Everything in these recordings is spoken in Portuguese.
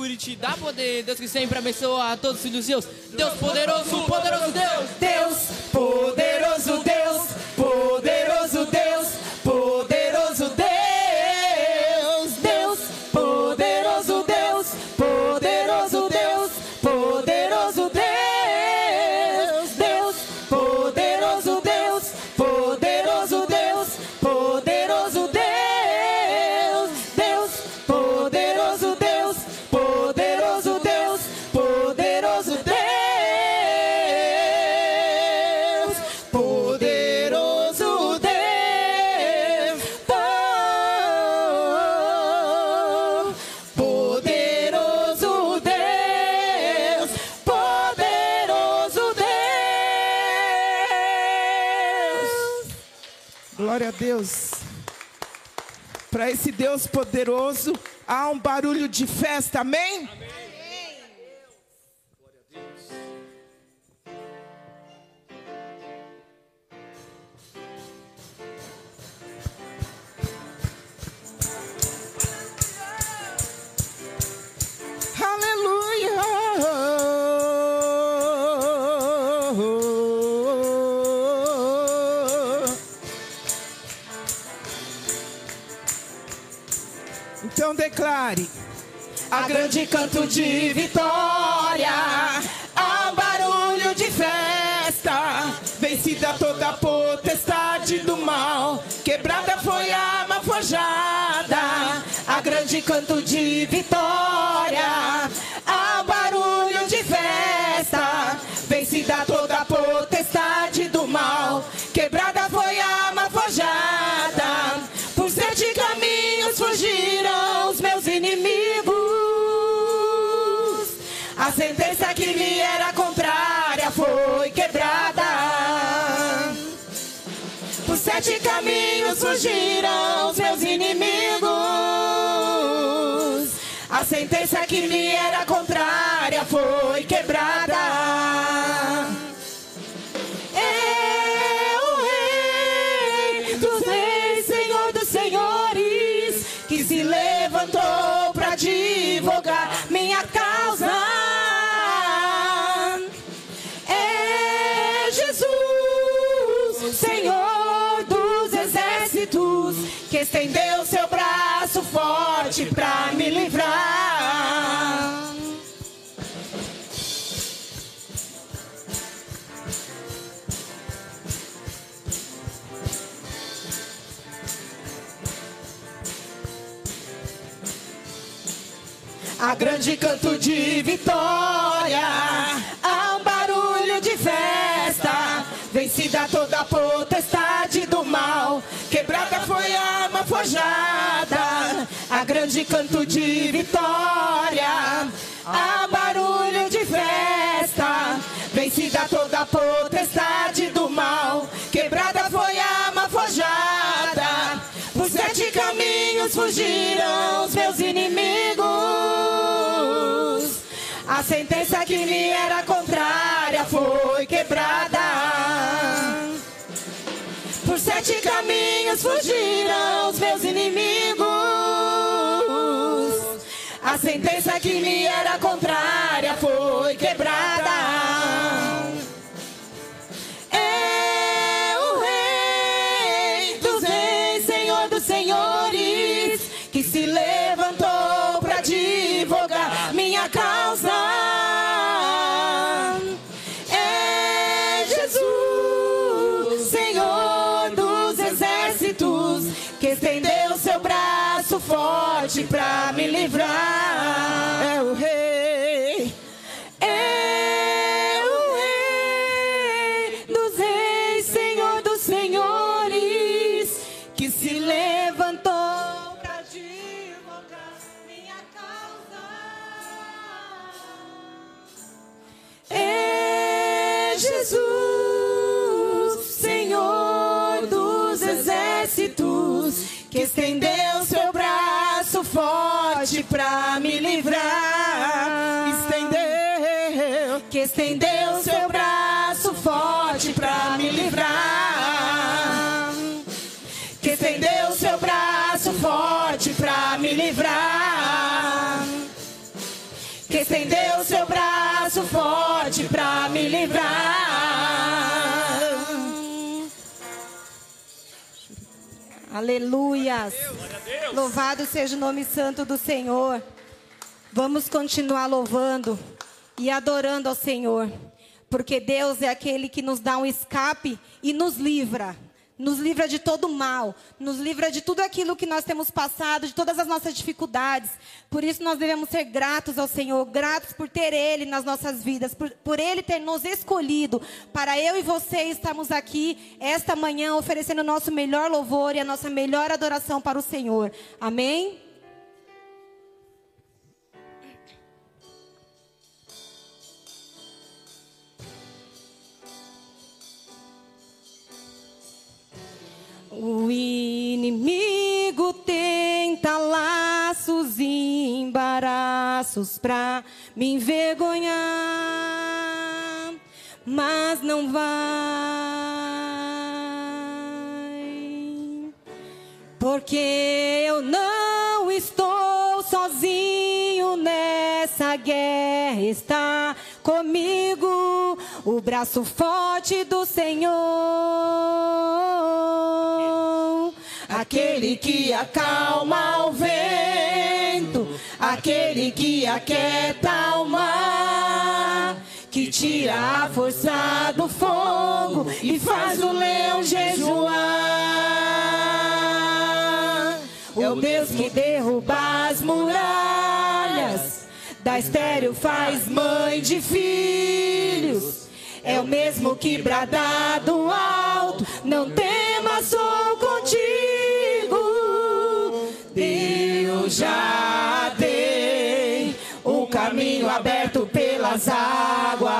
cure, te dá poder. Deus que sempre abençoa a todos os filhos seus. Deus poderoso, poderoso Deus. Deus, poderoso Deus. Para esse Deus poderoso, há um barulho de festa, amém? Aleluia. Grande canto de vitória, há um barulho de festa. Vencida toda a potestade do mal, quebrada foi a arma forjada. A grande canto de vitória, fugiram os meus inimigos. A sentença que me era estendeu seu braço forte para me livrar. A grande canto de vitória, há um barulho de festa. Vencida toda a potestade do mal, a. A grande canto de vitória, um barulho de festa. Vencida toda a potestade do mal, quebrada foi a arma forjada. Por sete caminhos fugiram os meus inimigos. A sentença que me era contrária foi quebrada. Sete caminhos fugiram os meus inimigos. A sentença que me era contrária foi quebrada. Que estendeu seu braço forte para me livrar. Estendeu. Que estendeu seu braço forte para me livrar. Que estendeu seu braço forte para me livrar. que estendeu seu braço forte pra me livrar. Aleluias. Louvado seja o nome santo do Senhor. Vamos continuar louvando e adorando ao Senhor, porque Deus é aquele que nos dá um escape e nos livra nos livra de todo mal, nos livra de tudo aquilo que nós temos passado, de todas as nossas dificuldades. Por isso nós devemos ser gratos ao Senhor, gratos por ter Ele nas nossas vidas, por, por Ele ter nos escolhido para eu e você estarmos aqui esta manhã oferecendo o nosso melhor louvor e a nossa melhor adoração para o Senhor. Amém? O inimigo tenta laços e embaraços pra me envergonhar, mas não vai, porque eu não estou sozinho nessa guerra, está comigo o braço forte do Senhor. Aquele que acalma o vento, aquele que aquieta o mar, que tira a força do fogo e faz o leão jejuar. É o Deus que derruba as muralhas, da estéreo faz mãe de filhos. É o mesmo que brada do alto, não temas, sou contigo. Deus já tem o caminho aberto pelas águas,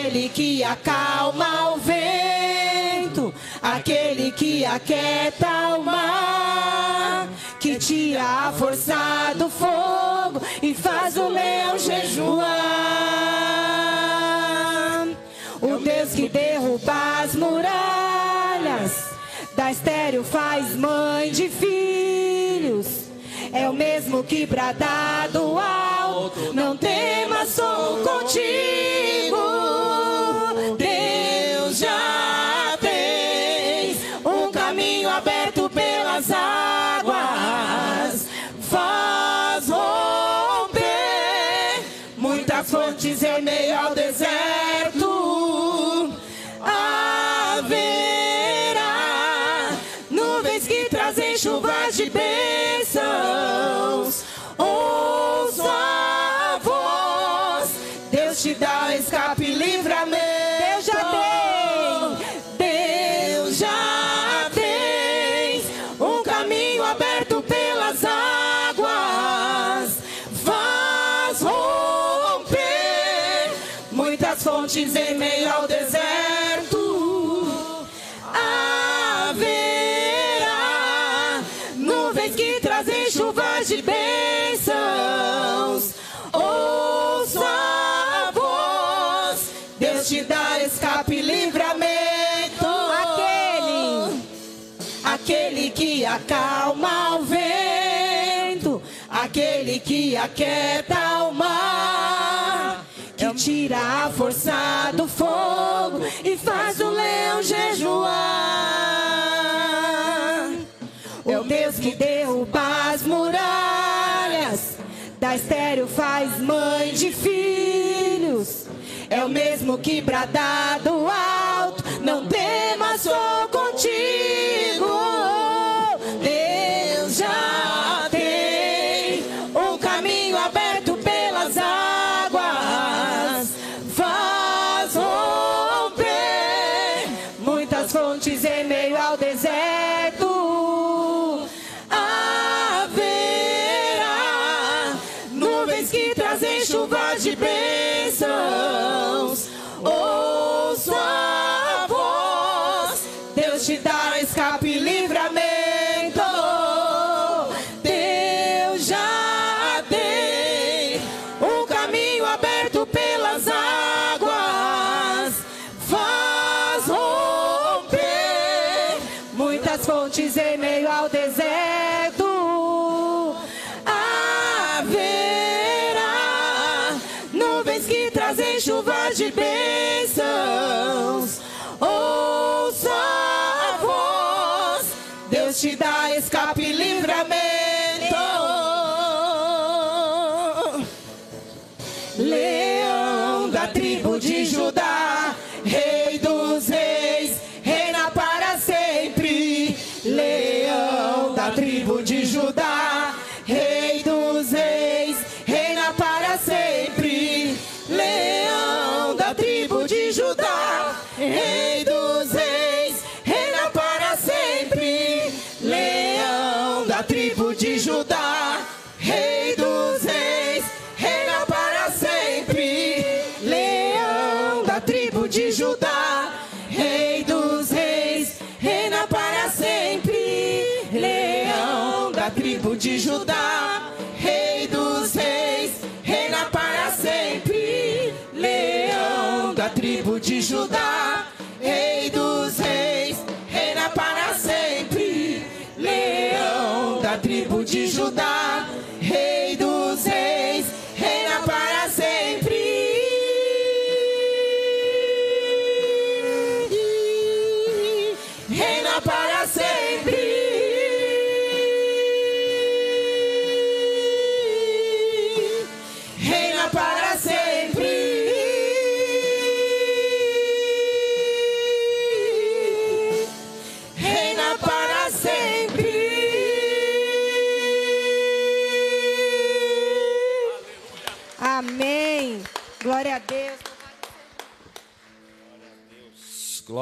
Aquele que acalma o vento, aquele que aquieta o mar, que tira a força do fogo e faz o leão jejuar. O Deus que derruba as muralhas, da estéreo faz mãe de filhos. É o mesmo que brada do alto, não temas, sou contigo. Acalma o vento, aquele que aquieta o mar, que tira a força do fogo e faz o leão jejuar. É o Deus que derruba as muralhas, da estéreo faz mãe de filhos. é o mesmo que bradado alto. Não temas, sou contigo. Muitas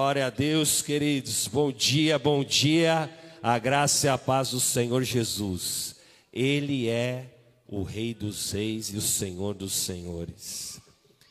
Glória a Deus, queridos. Bom dia, bom dia. A graça e a paz do Senhor Jesus. Ele é o Rei dos Reis e o Senhor dos Senhores.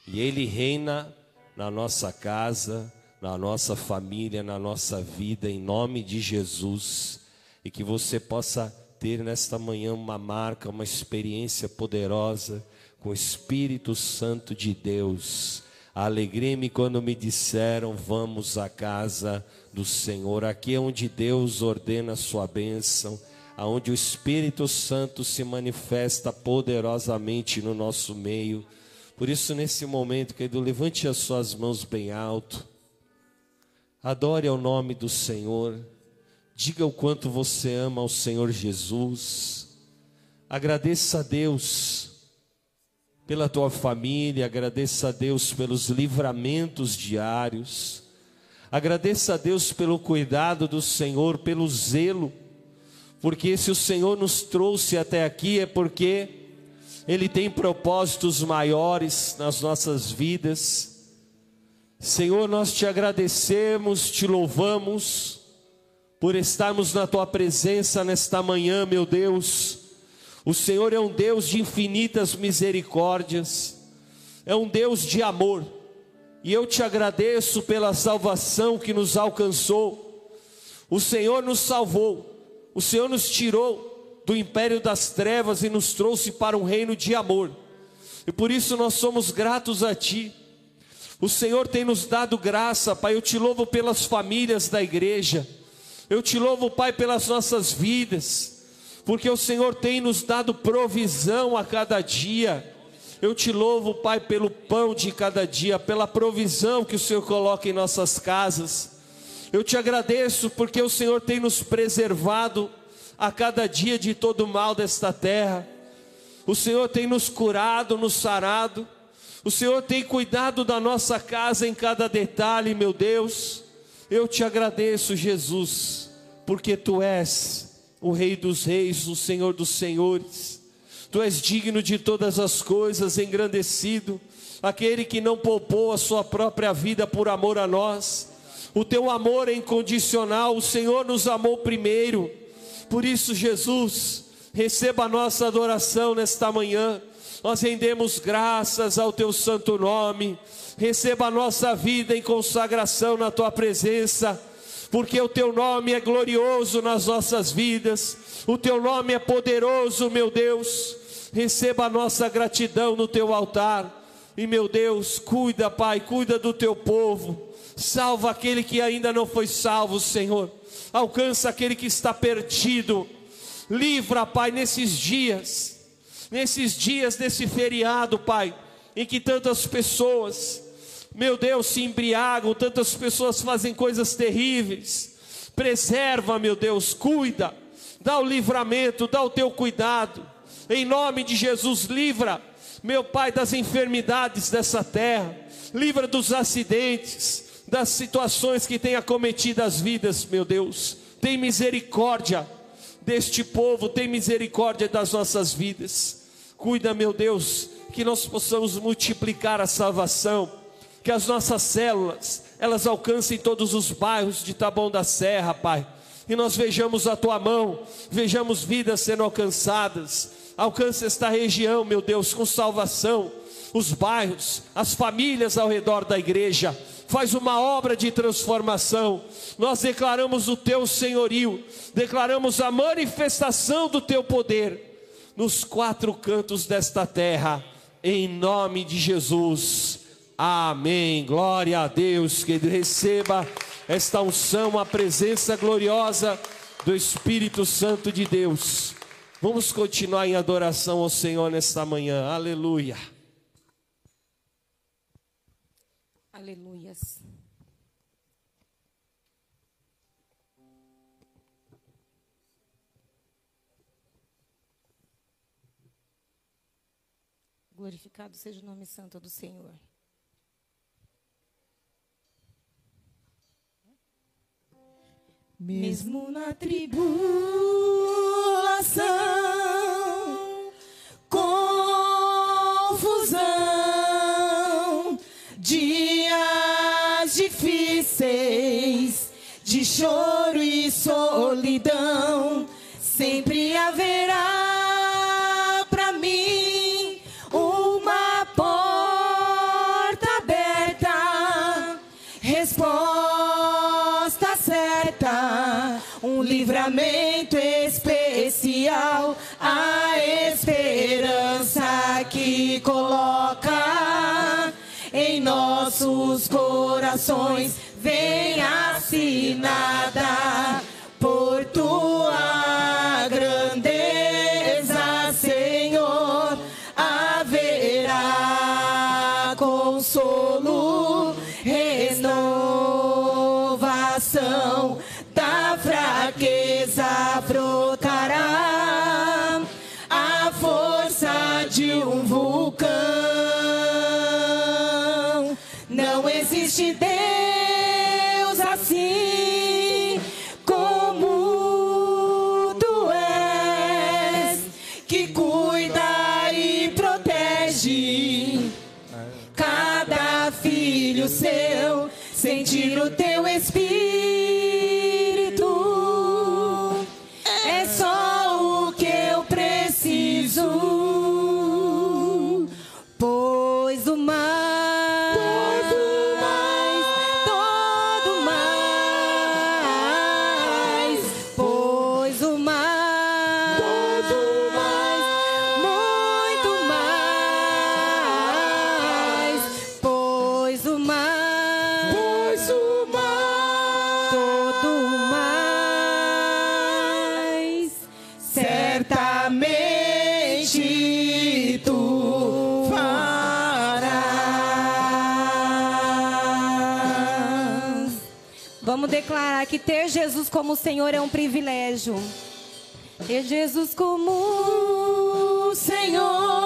E Ele reina na nossa casa, na nossa família, na nossa vida, em nome de Jesus. E que você possa ter nesta manhã uma marca, uma experiência poderosa com o Espírito Santo de Deus. Alegrei-me quando me disseram: Vamos à casa do Senhor. Aqui é onde Deus ordena a sua bênção, aonde o Espírito Santo se manifesta poderosamente no nosso meio. Por isso, nesse momento, querido, levante as suas mãos bem alto, adore ao nome do Senhor, diga o quanto você ama ao Senhor Jesus, agradeça a Deus pela tua família, agradeça a Deus pelos livramentos diários, agradeça a Deus pelo cuidado do Senhor, pelo zelo, porque se o Senhor nos trouxe até aqui é porque Ele tem propósitos maiores nas nossas vidas. Senhor, nós te agradecemos, te louvamos por estarmos na tua presença nesta manhã, meu Deus. O Senhor é um Deus de infinitas misericórdias, é um Deus de amor, e eu te agradeço pela salvação que nos alcançou. O Senhor nos salvou, o Senhor nos tirou do império das trevas e nos trouxe para um reino de amor, e por isso nós somos gratos a Ti. O Senhor tem nos dado graça, Pai. Eu te louvo pelas famílias da igreja, eu te louvo, Pai, pelas nossas vidas porque o Senhor tem nos dado provisão a cada dia. Eu te louvo, Pai, pelo pão de cada dia, pela provisão que o Senhor coloca em nossas casas. Eu te agradeço porque o Senhor tem nos preservado a cada dia de todo o mal desta terra. O Senhor tem nos curado, nos sarado. O Senhor tem cuidado da nossa casa em cada detalhe, meu Deus. Eu te agradeço, Jesus, porque tu és o Rei dos Reis, o Senhor dos Senhores. Tu és digno de todas as coisas, engrandecido, aquele que não poupou a sua própria vida por amor a nós. O teu amor é incondicional, o Senhor nos amou primeiro. Por isso, Jesus, receba a nossa adoração nesta manhã. Nós rendemos graças ao teu santo nome. Receba a nossa vida em consagração na tua presença porque o teu nome é glorioso nas nossas vidas, o teu nome é poderoso, meu Deus. Receba a nossa gratidão no teu altar, e meu Deus, cuida, Pai, cuida do teu povo, salva aquele que ainda não foi salvo, Senhor, alcança aquele que está perdido, livra, Pai, nesses dias, nesses dias desse feriado, Pai, em que tantas pessoas, meu Deus, se embriagam, tantas pessoas fazem coisas terríveis. Preserva, meu Deus, cuida, dá o livramento, dá o teu cuidado. Em nome de Jesus, livra, meu Pai, das enfermidades dessa terra, livra dos acidentes, das situações que têm acometido as vidas, meu Deus. Tem misericórdia deste povo, tem misericórdia das nossas vidas. Cuida, meu Deus, que nós possamos multiplicar a salvação que as nossas células, elas alcancem todos os bairros de Taboão da Serra, Pai, e nós vejamos a Tua mão, vejamos vidas sendo alcançadas, alcance esta região, meu Deus, com salvação, os bairros, as famílias ao redor da igreja, faz uma obra de transformação. Nós declaramos o teu senhorio, declaramos a manifestação do teu poder nos quatro cantos desta terra, em nome de Jesus. Amém. Glória a Deus. Que receba esta unção, a presença gloriosa do Espírito Santo de Deus. Vamos continuar em adoração ao Senhor nesta manhã. Aleluia. Aleluias. Glorificado seja o nome santo do Senhor. Mesmo na tribulação, confusão, dias difíceis de choro e solidão, sempre haverá para mim uma porta aberta, resposta livramento especial, a esperança que coloca em nossos corações. Vem assinada Jesus como Senhor é um privilégio. Ter Jesus como Senhor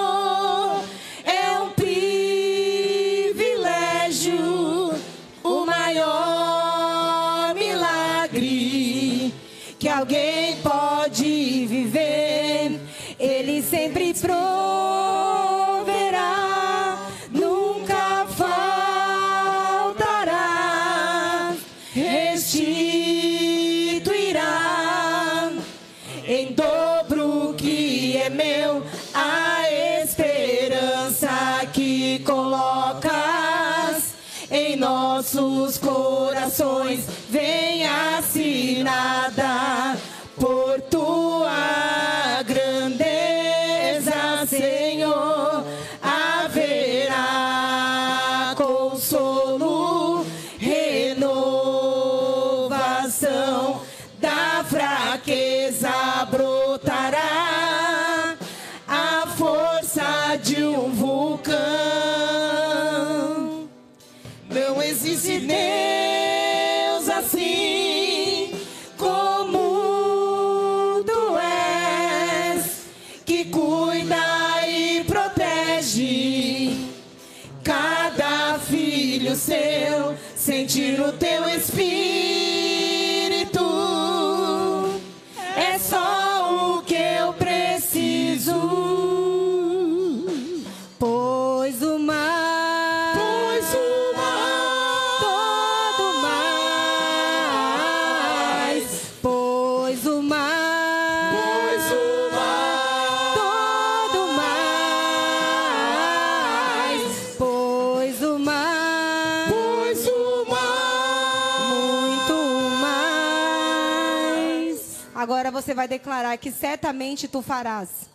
você vai declarar que certamente tu farás.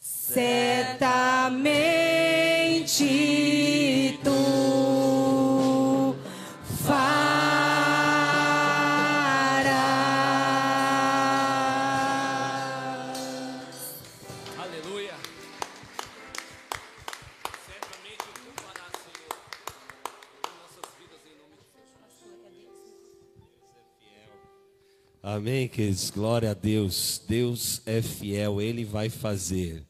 Certamente tu Amém, queridos. Glória a Deus. Deus é fiel, Ele vai fazer.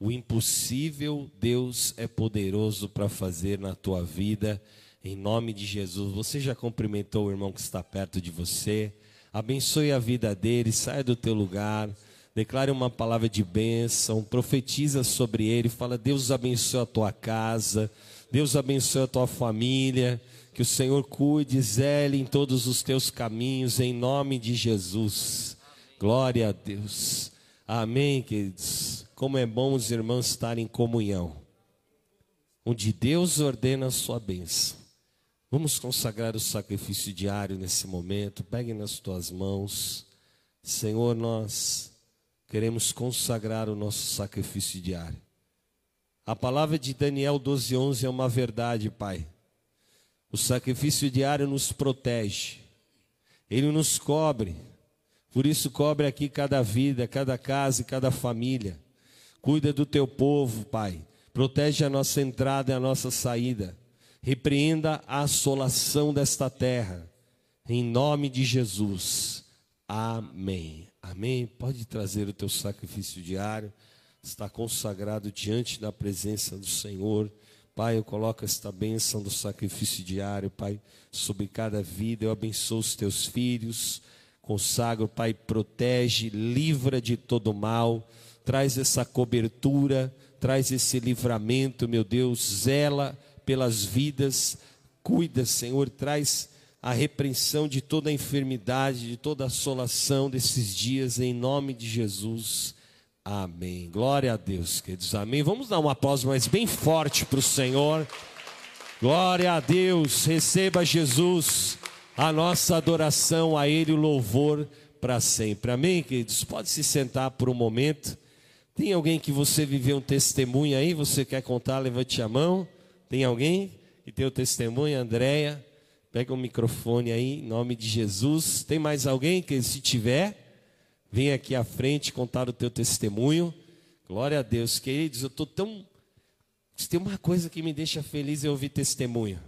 O impossível, Deus é poderoso para fazer na tua vida. Em nome de Jesus. Você já cumprimentou o irmão que está perto de você? Abençoe a vida dele, saia do teu lugar. Declare uma palavra de bênção, profetiza sobre ele, fala: Deus abençoe a tua casa, Deus abençoe a tua família, que o Senhor cuide, zele em todos os teus caminhos, em nome de Jesus. Glória a Deus. Amém, queridos. Como é bom os irmãos estarem em comunhão, onde Deus ordena a sua bênção. Vamos consagrar o sacrifício diário nesse momento. Pegue nas tuas mãos. Senhor, nós queremos consagrar o nosso sacrifício diário. A palavra de Daniel 12:11 é uma verdade, Pai. O sacrifício diário nos protege. Ele nos cobre. Por isso cobre aqui cada vida, cada casa e cada família. Cuida do teu povo, Pai. Protege a nossa entrada e a nossa saída. Repreenda a assolação desta terra. Em nome de Jesus. Amém. Amém. Pode trazer o teu sacrifício diário. Está consagrado diante da presença do Senhor. Pai, eu coloco esta bênção do sacrifício diário, Pai, sobre cada vida. Eu abençoo os teus filhos. Consagro, Pai, protege, livra de todo mal. Traz essa cobertura, traz esse livramento, meu Deus. Zela pelas vidas. Cuida, Senhor, traz a repreensão de toda a enfermidade, de toda a assolação desses dias, em nome de Jesus. Amém. Glória a Deus, queridos. Amém. Vamos dar um aplauso mais bem forte para o Senhor. Glória a Deus. Receba Jesus, a nossa adoração a Ele, o louvor para sempre. Amém, queridos. Pode se sentar por um momento. Tem alguém que você viveu um testemunho aí? Você quer contar? Levante a mão. Tem alguém que tem o testemunho? Andréia, pega o microfone aí, em nome de Jesus. Tem mais alguém que, se tiver, vem aqui à frente contar o teu testemunho. Glória a Deus, queridos. Eu estou tão. Se tem uma coisa que me deixa feliz é ouvir testemunho.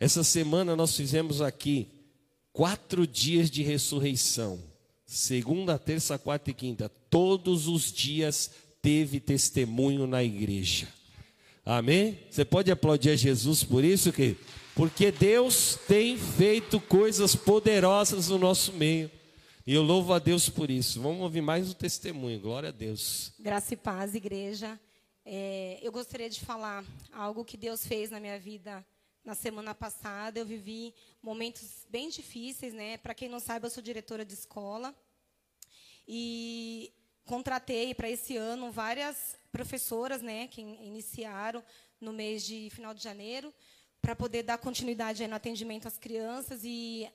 Essa semana nós fizemos aqui quatro dias de ressurreição. Segunda, terça, quarta e quinta. Todos os dias teve testemunho na igreja. Amém? Você pode aplaudir a Jesus por isso, querido? Porque Deus tem feito coisas poderosas no nosso meio. E eu louvo a Deus por isso. Vamos ouvir mais um testemunho. Glória a Deus. Graça e paz, igreja. É, eu gostaria de falar algo que Deus fez na minha vida na semana passada. Eu vivi momentos bem difíceis, né? Para quem não sabe, eu sou diretora de escola e contratei para esse ano várias professoras, né, que iniciaram no mês de final de janeiro, para poder dar continuidade no atendimento às crianças e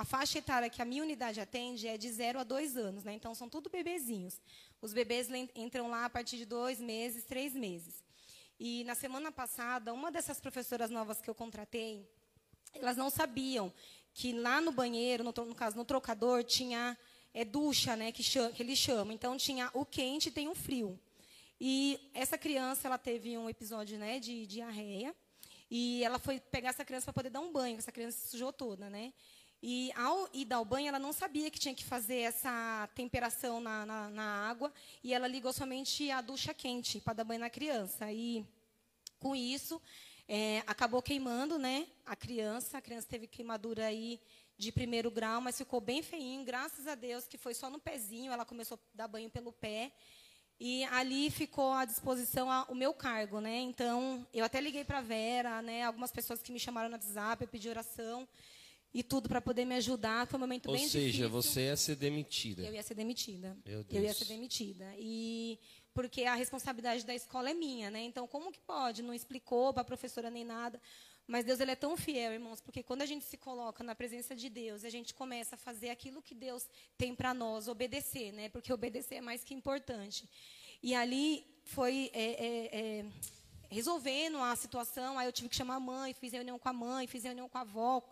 a faixa etária que a minha unidade atende é de 0 a 2 anos, né? Então, são tudo bebezinhos. Os bebês entram lá a partir de dois meses, três meses. E, na semana passada, uma dessas professoras novas que eu contratei, elas não sabiam que lá no banheiro, no, no caso, no trocador, tinha é, ducha, né, que, chama, que. Então, tinha o quente e tem o frio. E essa criança, ela teve um episódio né, de diarreia. E ela foi pegar essa criança para poder dar um banho. Essa criança se sujou toda, né? E ao ir dar o banho, ela não sabia que tinha que fazer essa temperação na, na, na água. E ela ligou somente a ducha quente para dar banho na criança. E com isso, é, acabou queimando né, a criança. A criança teve queimadura aí de primeiro grau, mas ficou bem feinho. Graças a Deus que foi só no pezinho. Ela começou a dar banho pelo pé. E ali ficou à disposição a, o meu cargo, né? Então, eu até liguei para a Vera, né? Algumas pessoas que me chamaram no WhatsApp, eu pedi oração e tudo para poder me ajudar. Foi um momento Ou bem seja, difícil. você ia ser demitida. Eu ia ser demitida. Meu Eu ia Deus. ser demitida. E porque a responsabilidade da escola é minha, né? Então, como que pode? Não explicou para a professora nem nada. Mas Deus ele é tão fiel, irmãos, porque quando a gente se coloca na presença de Deus, a gente começa a fazer aquilo que Deus tem para nós, obedecer, né? Porque obedecer é mais que importante. E ali foi é, é, é, resolvendo a situação. Aí eu tive que chamar a mãe, fiz reunião com a mãe, fiz reunião com a avó,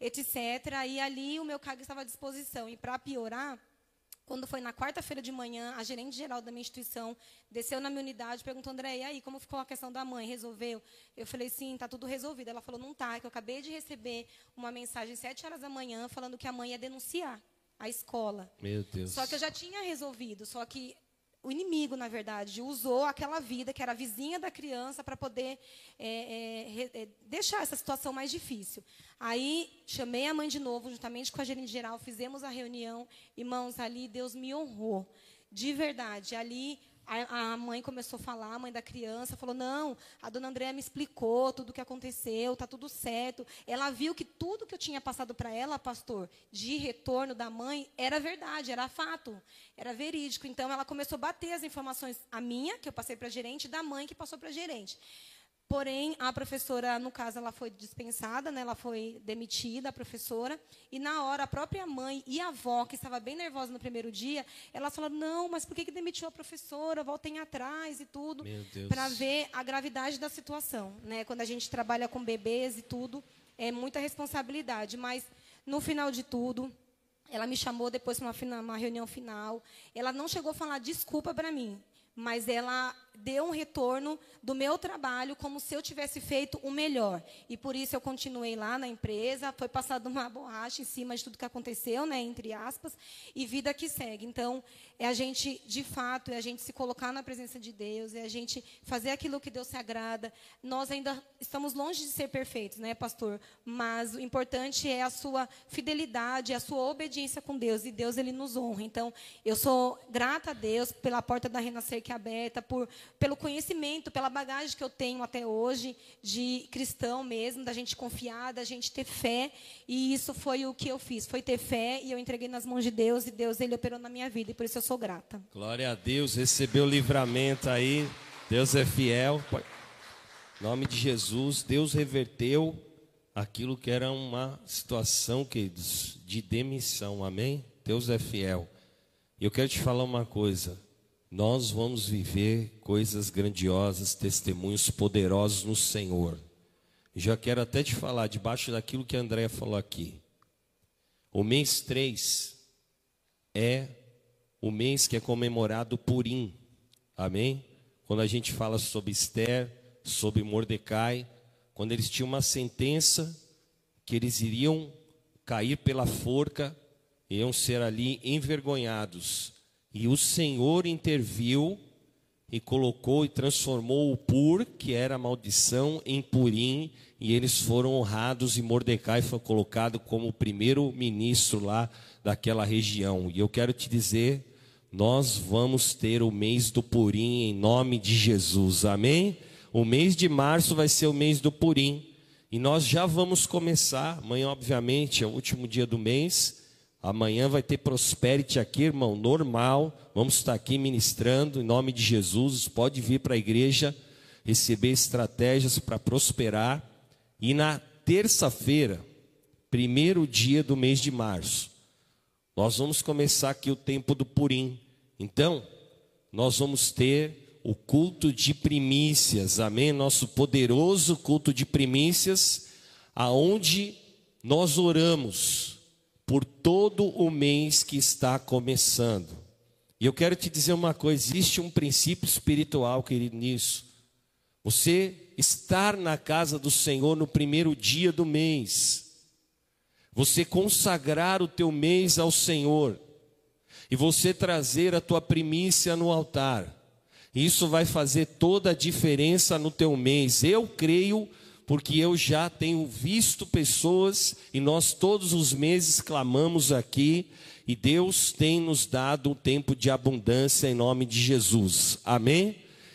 etc. E ali o meu cargo estava à disposição. E para piorar, quando foi na quarta-feira de manhã, a gerente geral da minha instituição desceu na minha unidade e perguntou, André, e aí, como ficou a questão da mãe? Resolveu? Eu falei, sim, está tudo resolvido. Ela falou, não está, é que eu acabei de receber uma mensagem às sete horas da manhã falando que a mãe ia denunciar a escola. Meu Deus. Só que eu já tinha resolvido, só que o inimigo, na verdade, usou aquela vida que era vizinha da criança para poder é, é, é, deixar essa situação mais difícil. Aí chamei a mãe de novo, juntamente com a gerente geral, fizemos a reunião. Irmãos, ali Deus me honrou. De verdade, ali a, mãe começou a falar, a mãe da criança falou: Não, a dona Andréa me explicou tudo o que aconteceu, está tudo certo. Ela viu que tudo que eu tinha passado para ela, pastor, de retorno da mãe, era verdade, era fato, era verídico. Então ela começou a bater as informações, a minha, que eu passei para a gerente, e da mãe, que passou para a gerente. Porém, a professora, no caso, ela foi dispensada, né? ela foi demitida, a professora. E na hora, a própria mãe e a avó, que estava bem nervosa no primeiro dia, elas falaram: não, mas por que, que demitiu a professora? Voltem atrás e tudo. Para ver a gravidade da situação. Né? Quando a gente trabalha com bebês e tudo, é muita responsabilidade. Mas, no final de tudo, ela me chamou depois para uma, uma reunião final. Ela não chegou a falar desculpa para mim, mas ela deu um retorno do meu trabalho como se eu tivesse feito o melhor. E por isso eu continuei lá na empresa, foi passada uma borracha em cima de tudo que aconteceu, né, entre aspas, e vida que segue. Então, é a gente, de fato, é a gente se colocar na presença de Deus, é a gente fazer aquilo que Deus se agrada. Nós ainda estamos longe de ser perfeitos, né, pastor? Mas o importante é a sua fidelidade, a sua obediência com Deus, e Deus ele nos honra. Então, eu sou grata a Deus pela porta da Renascer que é aberta, por pelo conhecimento, pela bagagem que eu tenho até hoje de cristão mesmo, da gente confiar, da gente ter fé, e isso foi o que eu fiz, foi ter fé e eu entreguei nas mãos de Deus e Deus ele operou na minha vida e por isso eu sou grata. Glória a Deus, recebeu livramento aí. Deus é fiel. Em nome de Jesus, Deus reverteu aquilo que era uma situação, queridos, de demissão. Amém? Deus é fiel. Eu quero te falar uma coisa. Nós vamos viver coisas grandiosas, testemunhos poderosos no Senhor. Já quero até te falar, debaixo daquilo que a Andréia falou aqui. O mês 3 é o mês que é comemorado Purim. Amém? Quando a gente fala sobre Esther, sobre Mordecai, quando eles tinham uma sentença que eles iriam cair pela forca, iam ser ali envergonhados. E o Senhor interviu e colocou e transformou o Pur, que era maldição, em Purim, e eles foram honrados e Mordecai foi colocado como o primeiro ministro lá daquela região. E eu quero te dizer, nós vamos ter o mês do Purim em nome de Jesus. Amém? O mês de março vai ser o mês do Purim. E nós já vamos começar, amanhã obviamente é o último dia do mês, Amanhã vai ter Prosperity aqui, irmão, normal. Vamos estar aqui ministrando em nome de Jesus. Pode vir para a igreja receber estratégias para prosperar. E na terça-feira, primeiro dia do mês de março, nós vamos começar aqui o tempo do Purim. Então, nós vamos ter o culto de primícias, amém? Nosso poderoso culto de primícias, aonde nós oramos por todo o mês que está começando. E eu quero te dizer uma coisa: existe um princípio espiritual, querido, nisso. Você estar na casa do Senhor no primeiro dia do mês, você consagrar o teu mês ao Senhor, e você trazer a tua primícia no altar, isso vai fazer toda a diferença no teu mês. Eu creio porque eu já tenho visto pessoas e nós todos os meses clamamos aqui e Deus tem nos dado um tempo de abundância em nome de Jesus. Amém?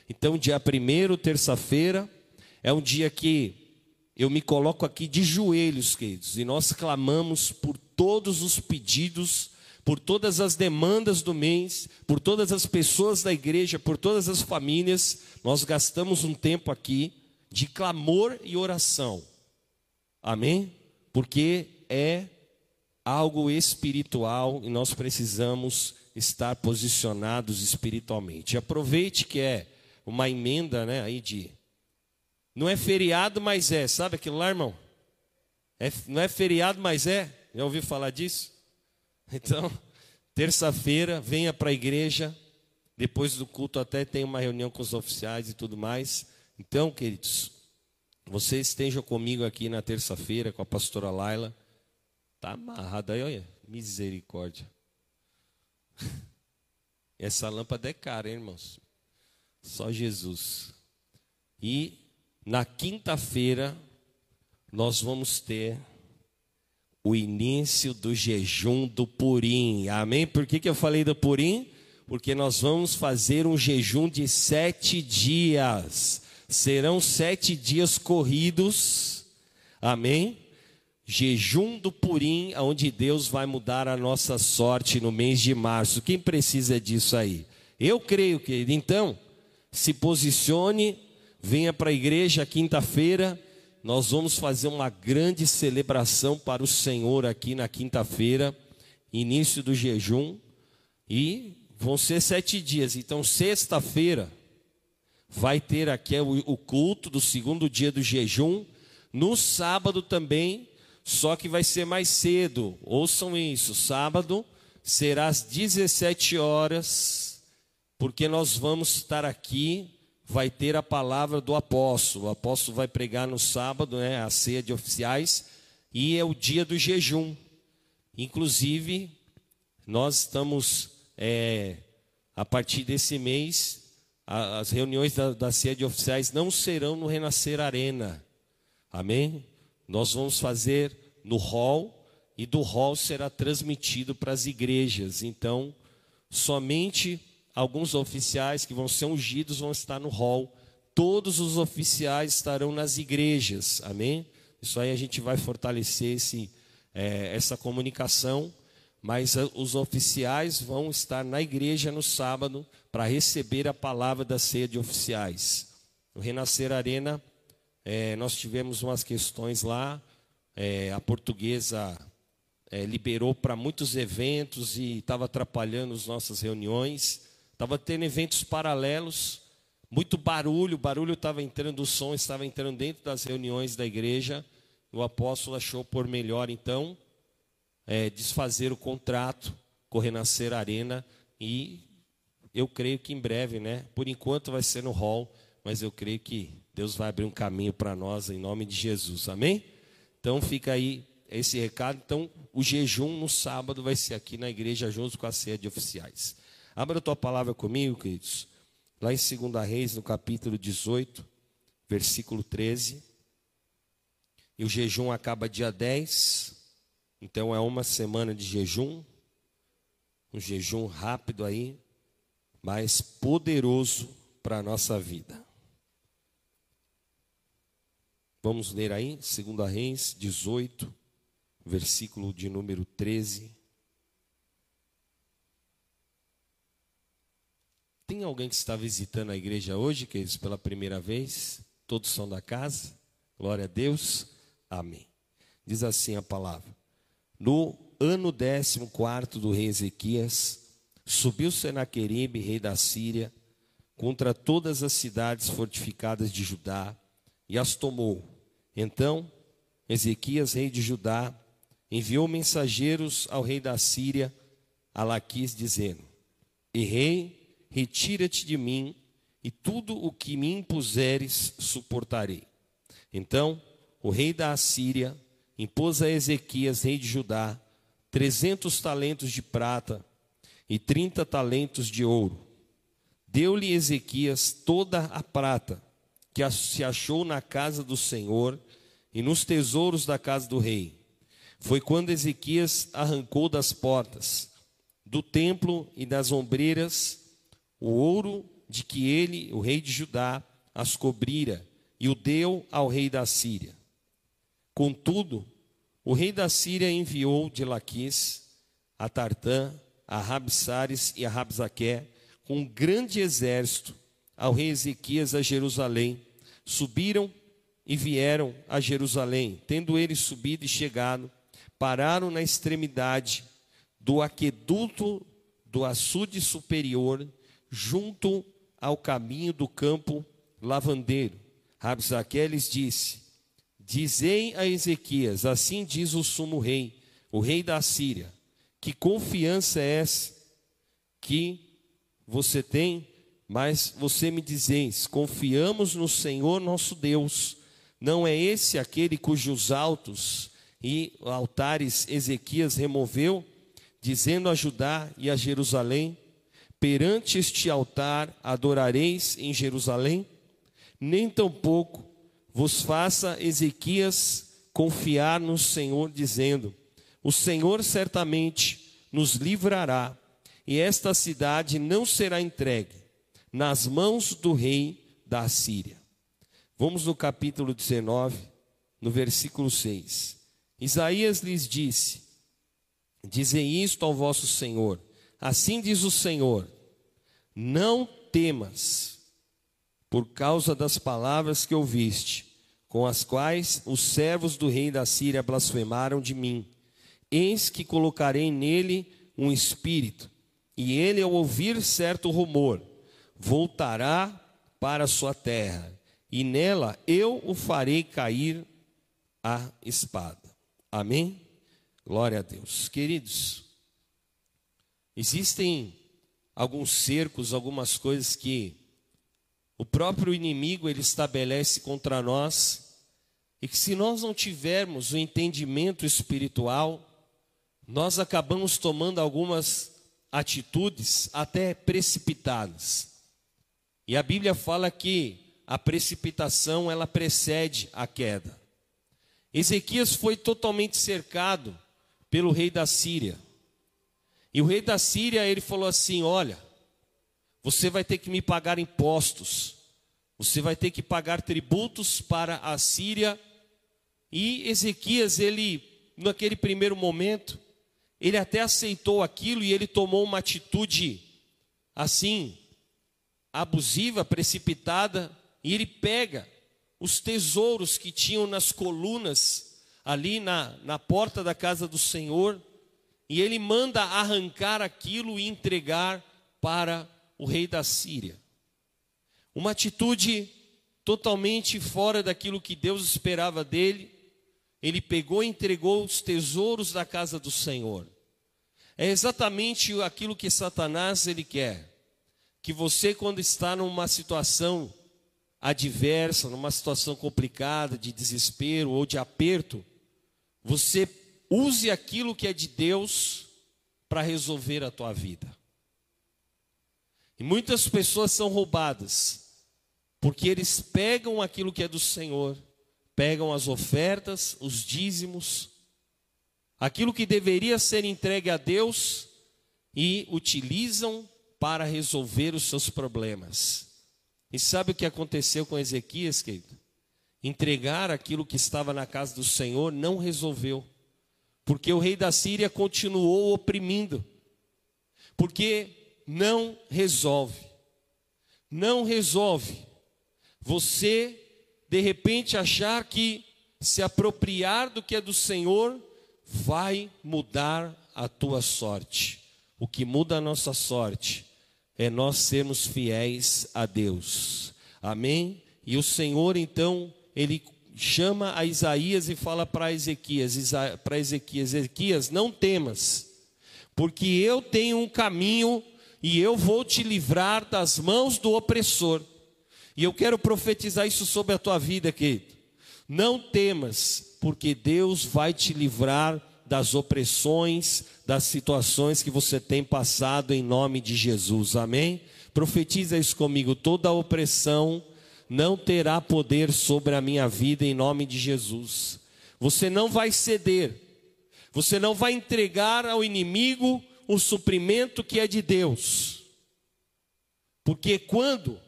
Então, dia primeiro, terça-feira, é um dia que eu me coloco aqui de joelhos, queridos, e nós clamamos por todos os pedidos, por todas as demandas do mês, por todas as pessoas da igreja, por todas as famílias. Nós gastamos um tempo aqui de clamor e oração. Amém? Porque é algo espiritual e nós precisamos estar posicionados espiritualmente. Aproveite que é uma emenda, né, aí de não é feriado, mas é. Sabe aquilo lá, irmão? É, não é feriado, mas é. Já ouviu falar disso? Então, terça-feira, venha para a igreja. Depois do culto até tem uma reunião com os oficiais e tudo mais. Então, queridos, vocês estejam comigo aqui na terça-feira com a pastora Laila. Tá amarrado aí, olha. Misericórdia. Essa lâmpada é cara, hein, irmãos? Só Jesus. E na quinta-feira nós vamos ter o início do jejum do Purim. Amém? Por que, que eu falei do Purim? Porque nós vamos fazer um jejum de sete dias. Serão sete dias corridos, amém? Jejum do Purim, onde Deus vai mudar a nossa sorte no mês de março. Quem precisa disso aí? Eu creio, que Então, se posicione, venha para a igreja quinta-feira. Nós vamos fazer uma grande celebração para o Senhor aqui na quinta-feira, início do jejum. E vão ser sete dias. Então, sexta-feira vai ter aqui o, culto do segundo dia do jejum, no sábado também, só que vai ser mais cedo. Ouçam isso, sábado será às 17 horas, porque nós vamos estar aqui, vai ter a palavra do apóstolo. O apóstolo vai pregar no sábado, né, a ceia de oficiais, e é o dia do jejum. Inclusive, nós estamos, é, a partir desse mês, as reuniões da, da sede oficiais não serão no Renascer Arena. Amém? Nós vamos fazer no hall e do hall será transmitido para as igrejas. Então, somente alguns oficiais que vão ser ungidos vão estar no hall. Todos os oficiais estarão nas igrejas. Amém? Isso aí a gente vai fortalecer esse, é, essa comunicação mas eh, os oficiais vão estar na igreja no sábado para receber a palavra da ceia de oficiais. No Renascer Arena, é, nós tivemos umas questões lá, é, a portuguesa é, liberou para muitos eventos e estava atrapalhando as nossas reuniões, estava tendo eventos paralelos, muito barulho, barulho estava entrando, o som estava entrando dentro das reuniões da igreja, o apóstolo achou por melhor então é, desfazer o contrato com o Renascer Arena e eu creio que em breve, né? Por enquanto vai ser no hall, mas eu creio que Deus vai abrir um caminho para nós em nome de Jesus. Amém? Então fica aí esse recado. Então, o jejum no sábado vai ser aqui na igreja junto com a ceia de oficiais. Abra a tua palavra comigo, queridos. lá em 2 Reis, no capítulo 18, versículo 13. E o jejum acaba dia 10, então é uma semana de jejum, um jejum rápido aí, mas poderoso para a nossa vida. Vamos ler aí, 2 Reis 18, versículo de número 13. Tem alguém que está visitando a igreja hoje, queridos, pela primeira vez? Todos são da casa? Glória a Deus. Amém. Diz assim a palavra: No ano décimo quarto do rei Ezequias, subiu Senaqueribe, rei da Síria, contra todas as cidades fortificadas de Judá e as tomou. Então, Ezequias, rei de Judá, enviou mensageiros ao rei da Síria, a Laquis, dizendo: E rei, retira-te de mim, e tudo o que me impuseres suportarei. Então, o rei da Assíria impôs a Ezequias, rei de Judá, trezentos talentos de prata e trinta talentos de ouro. Deu-lhe Ezequias toda a prata que se achou na casa do Senhor e nos tesouros da casa do rei. Foi quando Ezequias arrancou das portas do templo e das ombreiras o ouro de que ele, o rei de Judá, as cobrira e o deu ao rei da Síria. Contudo, o rei da Síria enviou de Laquis a Tartã, a Rabsares e a Rabsaqué com um grande exército ao rei Ezequias a Jerusalém. Subiram e vieram a Jerusalém. Tendo eles subido e chegado, pararam na extremidade do aqueduto do açude superior, junto ao caminho do campo lavandeiro. Rabsaqué lhes disse: Dizei a Ezequias: Assim diz o sumo rei, o rei da Síria, que confiança é essa que você tem mas você me dizeis: confiamos no Senhor nosso Deus. Não é esse aquele cujos altos e altares Ezequias removeu, dizendo a Judá e a Jerusalém: Perante este altar adorareis em Jerusalém? Nem tampouco vos faça Ezequias confiar no Senhor, dizendo: O Senhor certamente nos livrará, e esta cidade não será entregue nas mãos do rei da Assíria. Vamos no capítulo 19, no versículo 6. Isaías lhes disse: Dizei isto ao vosso Senhor. Assim diz o Senhor: Não temas, por causa das palavras que ouviste, com as quais os servos do rei da Síria blasfemaram de mim. Eis que colocarei nele um espírito, e ele, ao ouvir certo rumor, voltará para sua terra, e nela eu o farei cair a espada. Amém? Glória a Deus. Queridos, existem alguns cercos, algumas coisas que o próprio inimigo ele estabelece contra nós, e que se nós não tivermos o entendimento espiritual, nós acabamos tomando algumas atitudes até precipitadas. E a Bíblia fala que a precipitação ela precede a queda. Ezequias foi totalmente cercado pelo rei da Síria. E o rei da Síria, ele falou assim: "Olha, você vai ter que me pagar impostos. Você vai ter que pagar tributos para a Síria". E Ezequias, ele naquele primeiro momento, ele até aceitou aquilo e ele tomou uma atitude assim, abusiva, precipitada, e ele pega os tesouros que tinham nas colunas ali na, na porta da casa do Senhor, e ele manda arrancar aquilo e entregar para o rei da Síria. Uma atitude totalmente fora daquilo que Deus esperava dele. Ele pegou e entregou os tesouros da casa do Senhor. É exatamente aquilo que Satanás ele quer que você, quando está numa situação adversa, numa situação complicada, de desespero ou de aperto, você use aquilo que é de Deus para resolver a tua vida. E muitas pessoas são roubadas, porque eles pegam aquilo que é do Senhor, pegam as ofertas, os dízimos, aquilo que deveria ser entregue a Deus e utilizam para resolver os seus problemas. E sabe o que aconteceu com Ezequias, querido? Entregar aquilo que estava na casa do Senhor não resolveu, porque o rei da Síria continuou oprimindo, porque não resolve, não resolve. Você, de repente, achar que se apropriar do que é do Senhor vai mudar a tua sorte. O que muda a nossa sorte é nós sermos fiéis a Deus. Amém? E o Senhor, então, ele chama a Isaías e fala para Ezequias, para Ezequias, Ezequias, não temas, porque eu tenho um caminho e eu vou te livrar das mãos do opressor. E eu quero profetizar isso sobre a tua vida, querido. Não temas, porque Deus vai te livrar das opressões, das situações que você tem passado em nome de Jesus. Amém? Profetiza isso comigo. Toda opressão não terá poder sobre a minha vida em nome de Jesus. Você não vai ceder. Você não vai entregar ao inimigo o suprimento que é de Deus. Porque quando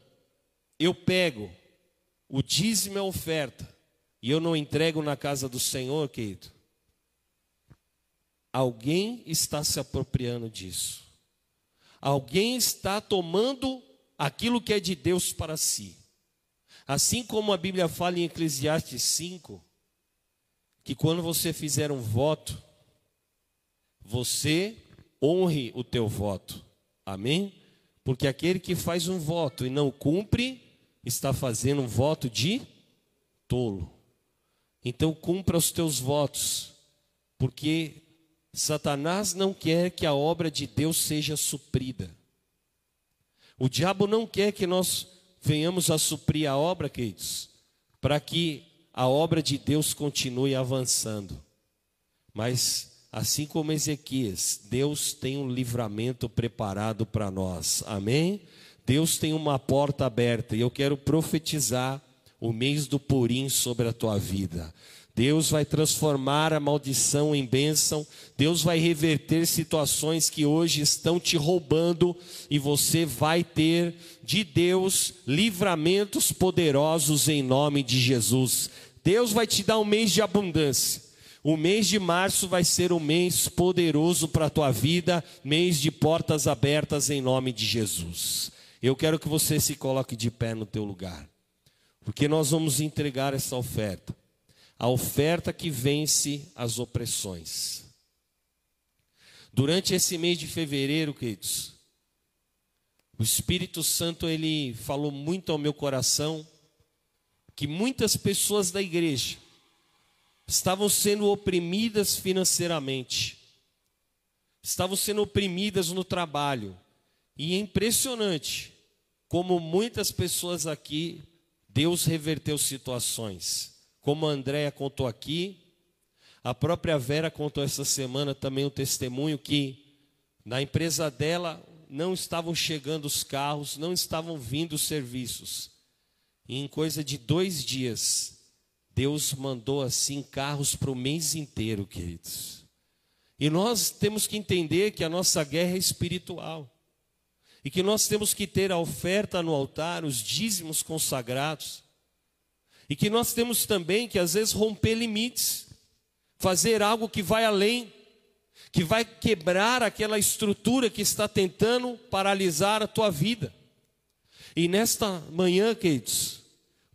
eu pego o dízimo a oferta e eu não entrego na casa do Senhor, querido, Alguém está se apropriando disso. Alguém está tomando aquilo que é de Deus para si. Assim como a Bíblia fala em Eclesiastes 5, que quando você fizer um voto, você honre o teu voto. Amém? Porque aquele que faz um voto e não cumpre, está fazendo um voto de tolo. Então cumpra os teus votos, porque Satanás não quer que a obra de Deus seja suprida. O diabo não quer que nós venhamos a suprir a obra, queridos, para que a obra de Deus continue avançando. Mas, assim como Ezequias, Deus tem um livramento preparado para nós. Amém? Deus tem uma porta aberta e eu quero profetizar o mês do Purim sobre a tua vida. Deus vai transformar a maldição em bênção, Deus vai reverter situações que hoje estão te roubando, e você vai ter de Deus livramentos poderosos em nome de Jesus. Deus vai te dar um mês de abundância. O mês de março vai ser um mês poderoso para a tua vida, mês de portas abertas em nome de Jesus. Eu quero que você se coloque de pé no teu lugar, porque nós vamos entregar essa oferta a oferta que vence as opressões. Durante esse mês de fevereiro, queridos, o Espírito Santo ele falou muito ao meu coração que muitas pessoas da igreja estavam sendo oprimidas financeiramente, estavam sendo oprimidas no trabalho. E é impressionante como muitas pessoas aqui Deus reverteu situações. Como a Andréia contou aqui, a própria Vera contou essa semana também o um testemunho que na empresa dela não estavam chegando os carros, não estavam vindo os serviços. E em coisa de dois dias, Deus mandou assim carros para o mês inteiro, queridos. E nós temos que entender que a nossa guerra é espiritual. E que nós temos que ter a oferta no altar, os dízimos consagrados. E que nós temos também que às vezes romper limites, fazer algo que vai além, que vai quebrar aquela estrutura que está tentando paralisar a tua vida. E nesta manhã, queridos,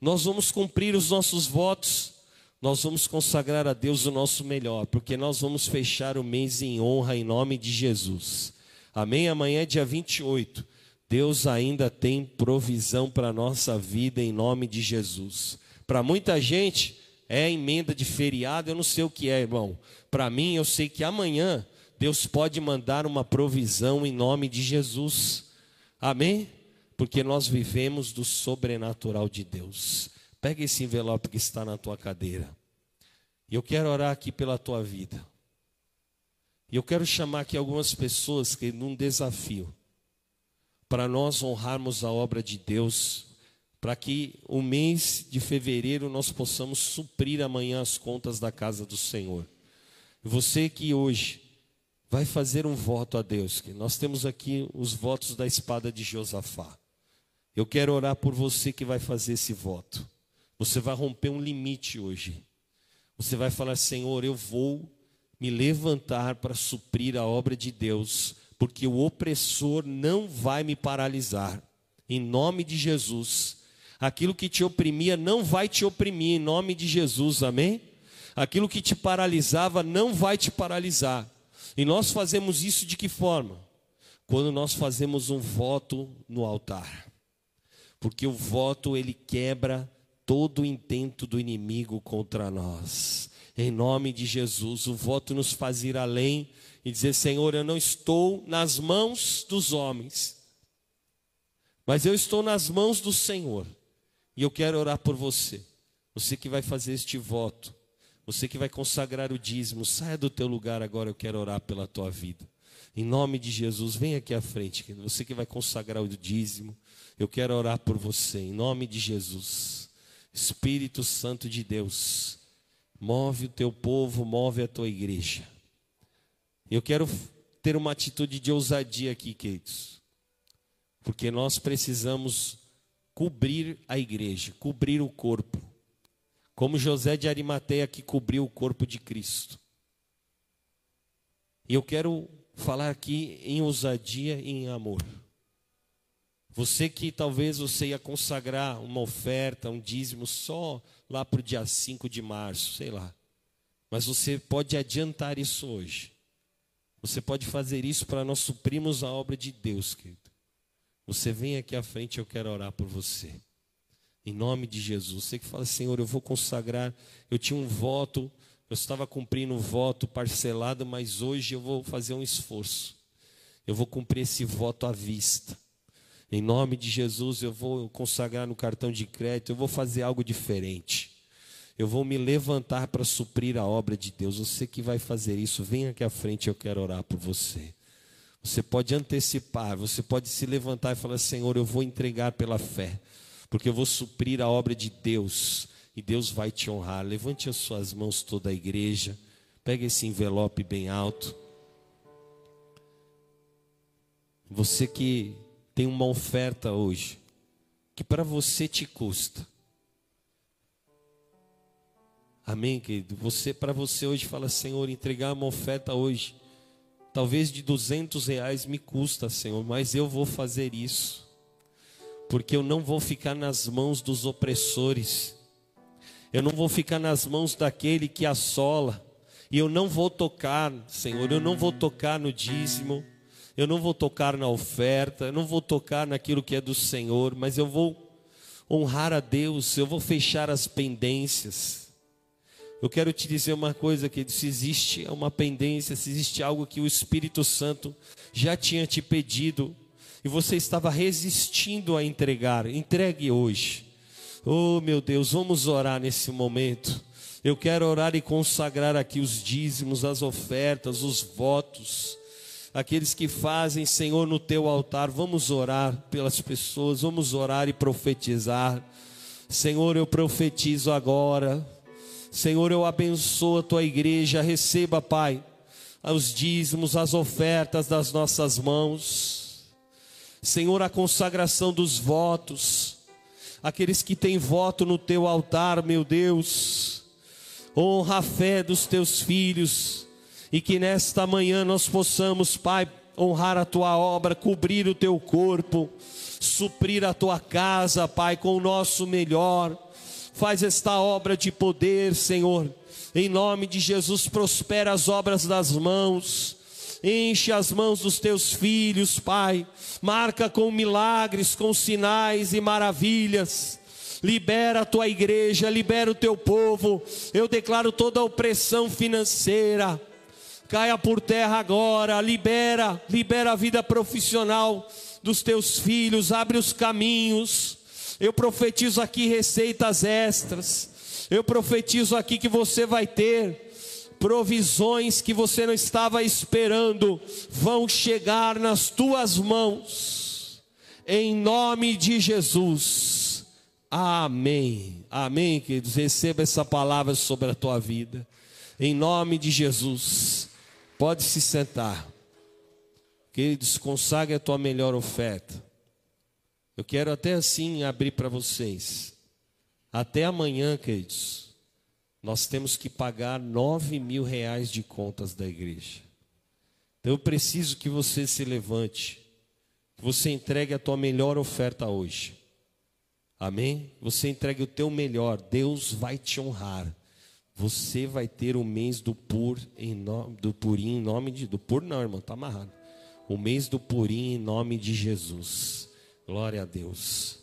nós vamos cumprir os nossos votos, nós vamos consagrar a Deus o nosso melhor, porque nós vamos fechar o mês em honra em nome de Jesus. Amém? Amanhã é dia 28. Deus ainda tem provisão para a nossa vida em nome de Jesus. Para muita gente é emenda de feriado, eu não sei o que é, irmão. Para mim, eu sei que amanhã Deus pode mandar uma provisão em nome de Jesus. Amém? Porque nós vivemos do sobrenatural de Deus. Pega esse envelope que está na tua cadeira. E eu quero orar aqui pela tua vida. E eu quero chamar aqui algumas pessoas que num desafio. para nós honrarmos a obra de Deus, para que o mês de fevereiro nós possamos suprir amanhã as contas da casa do Senhor. Você que hoje vai fazer um voto a Deus, que nós temos aqui os votos da espada de Josafá. Eu quero orar por você que vai fazer esse voto. Você vai romper um limite hoje. Você vai falar: Senhor, eu vou me levantar para suprir a obra de Deus, porque o opressor não vai me paralisar. Em nome de Jesus. Aquilo que te oprimia não vai te oprimir, em nome de Jesus, amém? Aquilo que te paralisava não vai te paralisar. E nós fazemos isso de que forma? Quando nós fazemos um voto no altar. Porque o voto ele quebra todo o intento do inimigo contra nós. Em nome de Jesus, o voto nos faz ir além e dizer: Senhor, eu não estou nas mãos dos homens, mas eu estou nas mãos do Senhor. E eu quero orar por você. Você que vai fazer este voto, você que vai consagrar o dízimo, saia do teu lugar agora, eu quero orar pela tua vida. Em nome de Jesus, vem aqui à frente, você que vai consagrar o dízimo, eu quero orar por você, em nome de Jesus. Espírito Santo de Deus, move o teu povo, move a tua igreja. Eu quero ter uma atitude de ousadia aqui, queridos, porque nós precisamos cobrir a igreja, cobrir o corpo, como José de Arimateia que cobriu o corpo de Cristo. E eu quero falar aqui em ousadia e em amor. Você que talvez você ia consagrar uma oferta, um dízimo só lá para o dia 5 de março, sei lá. Mas você pode adiantar isso hoje. Você pode fazer isso para nós suprirmos a obra de Deus, querido. Você vem aqui à frente, eu quero orar por você. Em nome de Jesus. Você que fala, Senhor, eu vou consagrar. Eu tinha um voto, eu estava cumprindo um voto parcelado, mas hoje eu vou fazer um esforço. Eu vou cumprir esse voto à vista. Em nome de Jesus, eu vou consagrar no cartão de crédito, eu vou fazer algo diferente. Eu vou me levantar para suprir a obra de Deus. Você que vai fazer isso, vem aqui à frente, eu quero orar por você. Você pode antecipar, você pode se levantar e falar: Senhor, eu vou entregar pela fé, porque eu vou suprir a obra de Deus e Deus vai te honrar. Levante as suas mãos, toda a igreja, pegue esse envelope bem alto. Você que tem uma oferta hoje, que para você te custa. Amém, querido? Você, para você hoje, fala, Senhor, entregar uma oferta hoje Talvez de 200 reais me custa, Senhor, mas eu vou fazer isso, porque eu não vou ficar nas mãos dos opressores, eu não vou ficar nas mãos daquele que assola, e eu não vou tocar, Senhor, eu não vou tocar no dízimo, eu não vou tocar na oferta, eu não vou tocar naquilo que é do Senhor, mas eu vou honrar a Deus, eu vou fechar as pendências. Eu quero te dizer uma coisa que se existe uma pendência, se existe algo que o Espírito Santo já tinha te pedido e você estava resistindo a entregar, entregue hoje. Oh, meu Deus, vamos orar nesse momento. Eu quero orar e consagrar aqui os dízimos, as ofertas, os votos. Aqueles que fazem, Senhor, no teu altar, vamos orar pelas pessoas, vamos orar e profetizar. Senhor, eu profetizo agora Senhor, eu abençoo a tua igreja, receba, Pai, os dízimos, as ofertas das nossas mãos. Senhor, a consagração dos votos, aqueles que têm voto no teu altar, meu Deus. Honra a fé dos teus filhos e que nesta manhã nós possamos, Pai, honrar a tua obra, cobrir o teu corpo, suprir a tua casa, Pai, com o nosso melhor Faz esta obra de poder, Senhor. Em nome de Jesus, prospera as obras das mãos. Enche as mãos dos teus filhos, Pai. Marca com milagres, com sinais e maravilhas. Libera a tua igreja, libera o teu povo. Eu declaro toda opressão financeira. Caia por terra agora. Libera, libera a vida profissional dos teus filhos. Abre os caminhos eu profetizo aqui receitas extras. Eu profetizo aqui que você vai ter provisões que você não estava esperando, vão chegar nas tuas mãos. em nome de Jesus. Amém. Amém, queridos. Receba essa palavra sobre a tua vida. Em nome de Jesus. Pode se sentar. Queridos, consagre a tua melhor oferta. Eu quero até assim abrir para vocês. Até amanhã, queridos, nós temos que pagar nove mil reais de contas da igreja. Então eu preciso que você se levante, que você entregue a tua melhor oferta hoje. Amém? Você entregue o teu melhor, Deus vai te honrar. Você vai ter o mês do pur em nome do purim em nome de do pur não, irmão, tá amarrado. O mês do purim em nome de Jesus. Glória a Deus.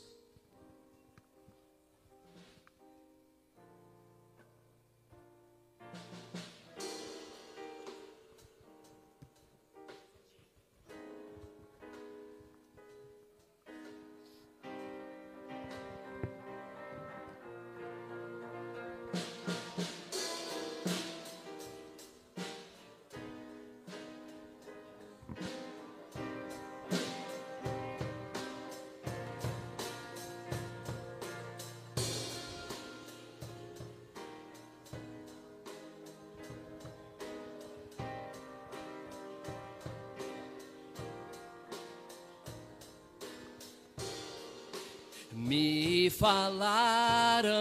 Me falaram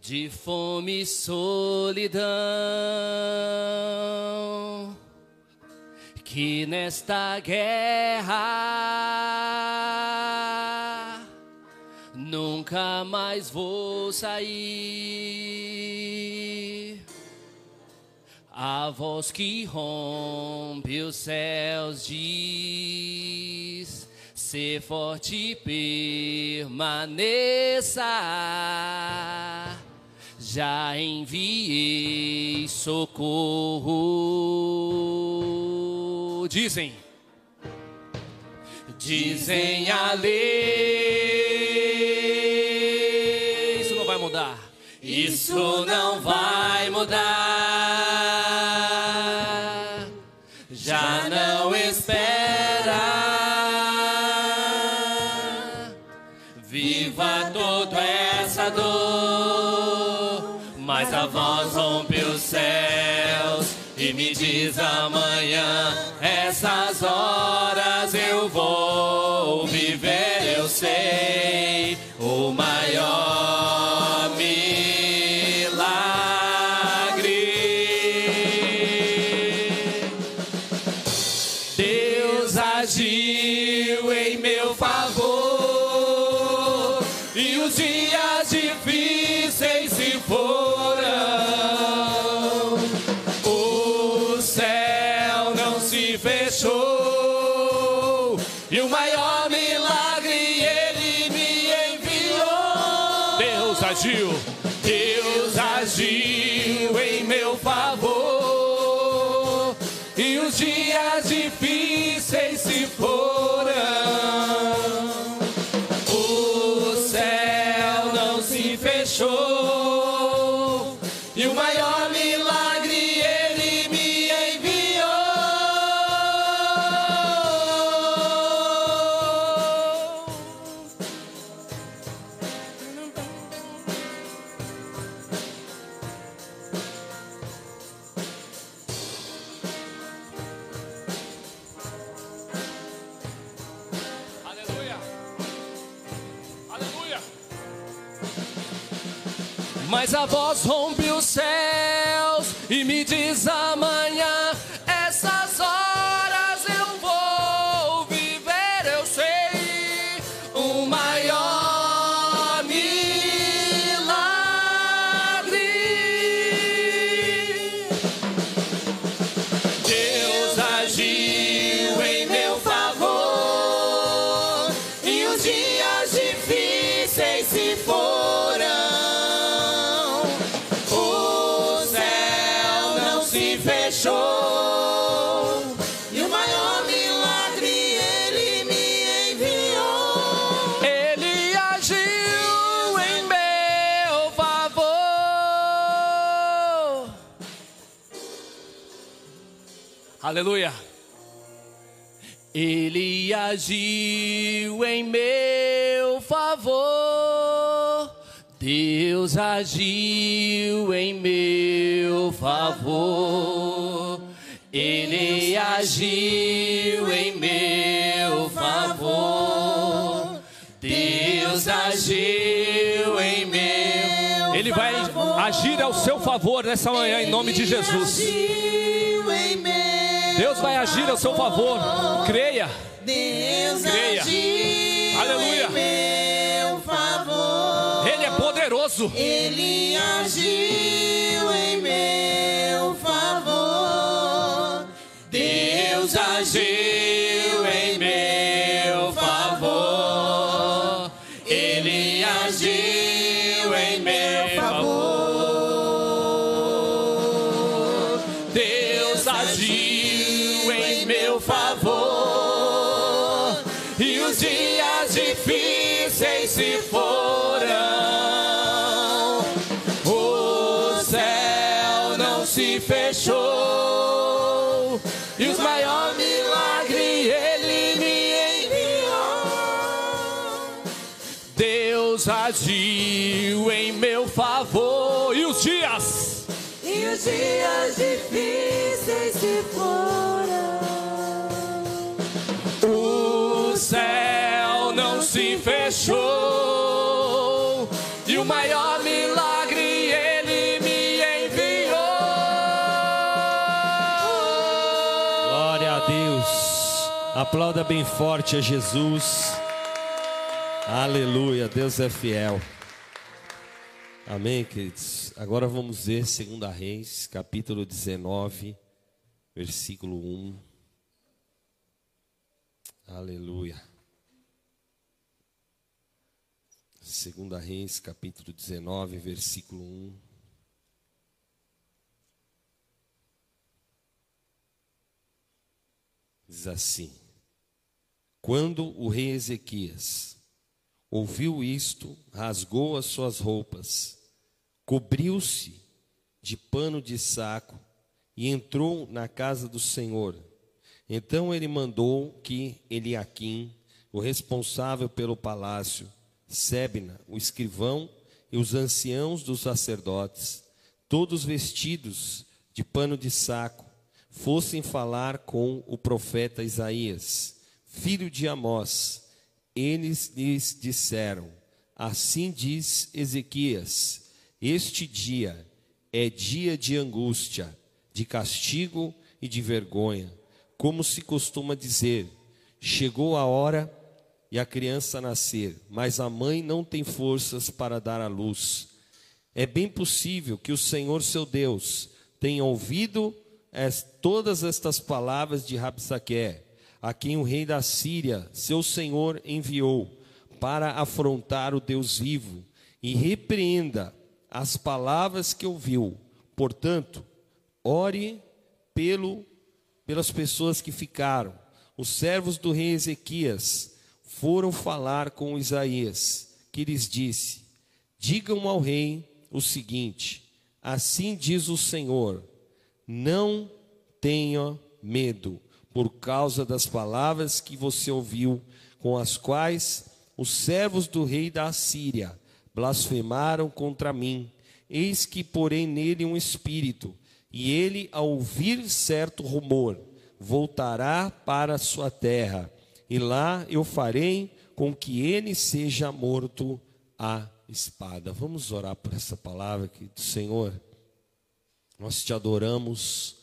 de fome e solidão, que nesta guerra nunca mais vou sair. A voz que rompe os céus diz: Ser forte permaneça. Já enviei socorro. Dizem, dizem a lei. Isso não vai mudar. Isso não vai mudar. Me diz amanhã. Mas a voz rompe os céus e me diz amanhã. Essas horas Aleluia. Ele agiu em meu favor. Deus agiu em meu favor. Ele agiu em meu favor. Deus agiu em meu Ele vai agir ao seu favor nessa manhã, em nome de Jesus. Deus vai agir ao seu favor. Creia. Deus Creia. Aleluia. meu favor. Ele é poderoso. Ele agiu em meu favor. Deus agiu E os dias? E os dias difíceis se foram. O céu não se fechou. E o maior milagre ele me enviou. Glória a Deus. Aplauda bem forte a Jesus. Aleluia. Deus é fiel. Amém, queridos. Agora vamos ver 2 Reis, capítulo 19, versículo 1. Aleluia. 2 Reis, capítulo 19, versículo 1. Diz assim: Quando o rei Ezequias ouviu isto, rasgou as suas roupas, cobriu-se de pano de saco e entrou na casa do Senhor. Então ele mandou que Eliaquim, o responsável pelo palácio, Sebna, o escrivão e os anciãos dos sacerdotes, todos vestidos de pano de saco, fossem falar com o profeta Isaías, filho de Amós. Eles lhes disseram: Assim diz Ezequias: Este dia é dia de angústia, de castigo e de vergonha, como se costuma dizer: Chegou a hora e a criança nascer, mas a mãe não tem forças para dar à luz. É bem possível que o Senhor seu Deus tenha ouvido todas estas palavras de Rabsaque, a quem o rei da Síria, seu senhor, enviou para afrontar o Deus vivo, e repreenda as palavras que ouviu. Portanto, ore pelo pelas pessoas que ficaram. Os servos do rei Ezequias foram falar com Isaías, que lhes disse: Digam ao rei o seguinte: Assim diz o Senhor: Não tenha medo por causa das palavras que você ouviu, com as quais os servos do rei da Assíria blasfemaram contra mim. Eis que porém nele um espírito, e ele, ao ouvir certo rumor, voltará para a sua terra, e lá eu farei com que ele seja morto à espada. Vamos orar por essa palavra aqui do Senhor. Nós te adoramos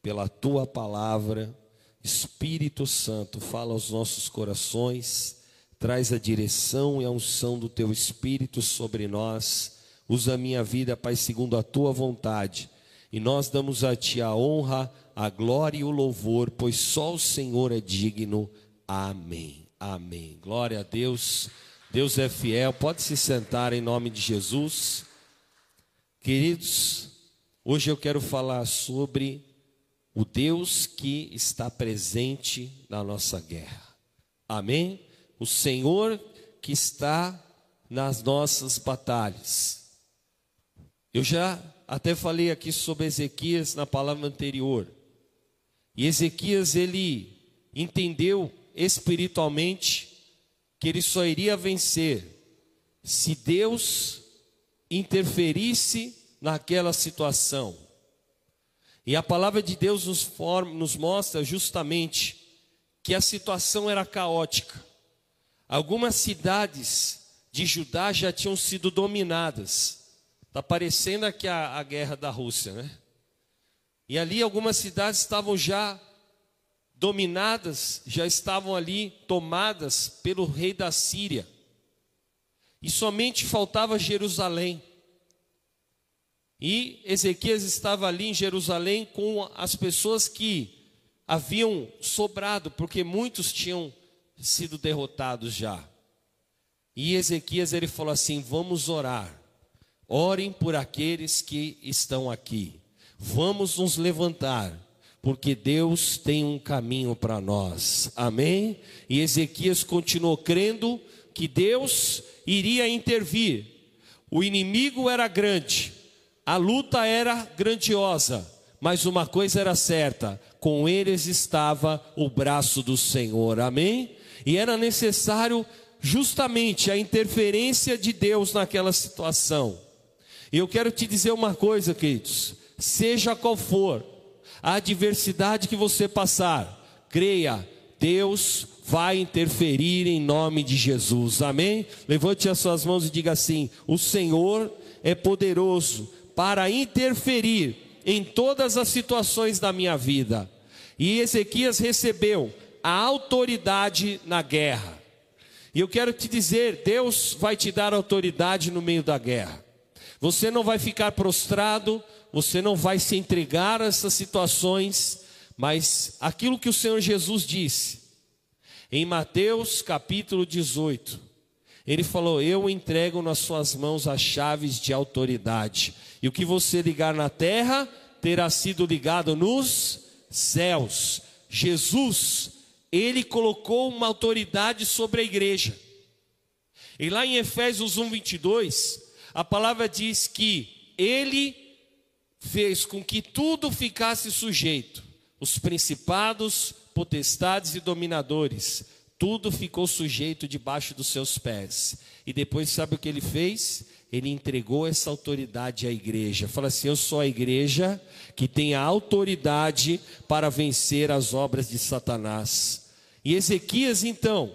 pela tua palavra. Espírito Santo, fala aos nossos corações, traz a direção e a unção do teu Espírito sobre nós. Usa a minha vida, Pai, segundo a tua vontade. E nós damos a ti a honra, a glória e o louvor, pois só o Senhor é digno. Amém. Amém. Glória a Deus. Deus é fiel. Pode se sentar em nome de Jesus. Queridos, hoje eu quero falar sobre o Deus que está presente na nossa guerra. Amém? O Senhor que está nas nossas batalhas. Eu já até falei aqui sobre Ezequias na palavra anterior. E Ezequias ele entendeu espiritualmente que ele só iria vencer se Deus interferisse naquela situação. E a palavra de Deus nos, forma, nos mostra justamente que a situação era caótica. Algumas cidades de Judá já tinham sido dominadas. Está parecendo aqui a, a guerra da Rússia, né? E ali algumas cidades estavam já dominadas, já estavam ali tomadas pelo rei da Síria. E somente faltava Jerusalém. E Ezequias estava ali em Jerusalém com as pessoas que haviam sobrado, porque muitos tinham sido derrotados já. E Ezequias ele falou assim: "Vamos orar. Orem por aqueles que estão aqui. Vamos nos levantar, porque Deus tem um caminho para nós." Amém? E Ezequias continuou crendo que Deus iria intervir. O inimigo era grande, a luta era grandiosa, mas uma coisa era certa: com eles estava o braço do Senhor, amém? E era necessário justamente a interferência de Deus naquela situação. E eu quero te dizer uma coisa, queridos: seja qual for a adversidade que você passar, creia, Deus vai interferir em nome de Jesus, amém? Levante as suas mãos e diga assim: o Senhor é poderoso para interferir em todas as situações da minha vida. E Ezequias recebeu a autoridade na guerra. E eu quero te dizer, Deus vai te dar autoridade no meio da guerra. Você não vai ficar prostrado, você não vai se entregar a essas situações, mas aquilo que o Senhor Jesus disse em Mateus capítulo 18, ele falou: Eu entrego nas suas mãos as chaves de autoridade. E o que você ligar na terra terá sido ligado nos céus. Jesus, ele colocou uma autoridade sobre a igreja. E lá em Efésios 1, 22, a palavra diz que ele fez com que tudo ficasse sujeito: os principados, potestades e dominadores, tudo ficou sujeito debaixo dos seus pés. E depois, sabe o que ele fez? Ele entregou essa autoridade à igreja. Fala assim: Eu sou a igreja que tem a autoridade para vencer as obras de Satanás. E Ezequias, então,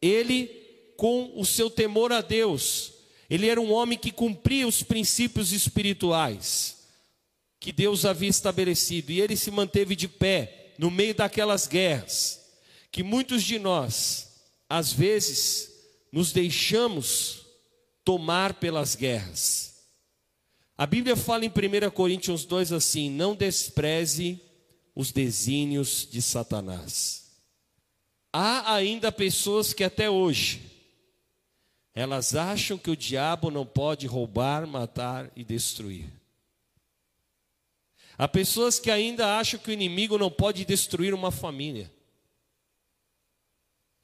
ele, com o seu temor a Deus, ele era um homem que cumpria os princípios espirituais que Deus havia estabelecido. E ele se manteve de pé no meio daquelas guerras que muitos de nós, às vezes, nos deixamos tomar pelas guerras. A Bíblia fala em 1 Coríntios 2 assim: não despreze os desígnios de Satanás. Há ainda pessoas que até hoje elas acham que o diabo não pode roubar, matar e destruir. Há pessoas que ainda acham que o inimigo não pode destruir uma família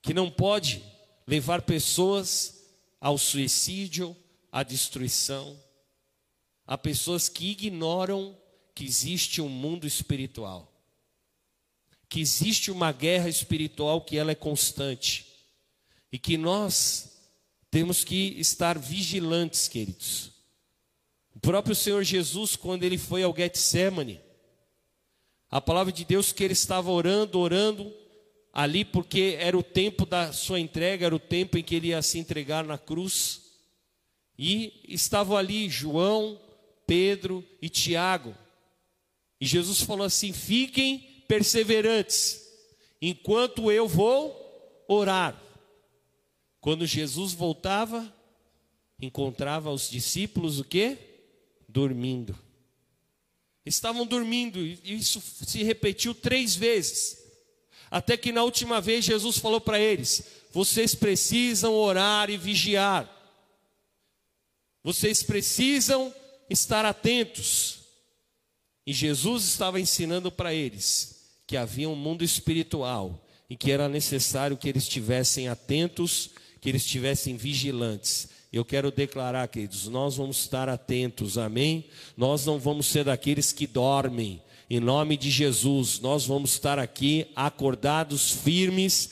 que não pode levar pessoas ao suicídio, à destruição. Há pessoas que ignoram que existe um mundo espiritual, que existe uma guerra espiritual que ela é constante e que nós temos que estar vigilantes, queridos. O próprio Senhor Jesus, quando ele foi ao Getsemane, a palavra de Deus que ele estava orando, orando, ali porque era o tempo da sua entrega, era o tempo em que ele ia se entregar na cruz. E estavam ali João, Pedro e Tiago. E Jesus falou assim: fiquem perseverantes, enquanto eu vou orar. Quando Jesus voltava, encontrava os discípulos o quê? Dormindo. Estavam dormindo, e isso se repetiu três vezes. Até que na última vez Jesus falou para eles: vocês precisam orar e vigiar. Vocês precisam estar atentos. E Jesus estava ensinando para eles que havia um mundo espiritual e que era necessário que eles estivessem atentos, que eles estivessem vigilantes. Eu quero declarar, queridos, nós vamos estar atentos, amém? Nós não vamos ser daqueles que dormem, Em nome de Jesus, nós vamos estar aqui acordados, firmes,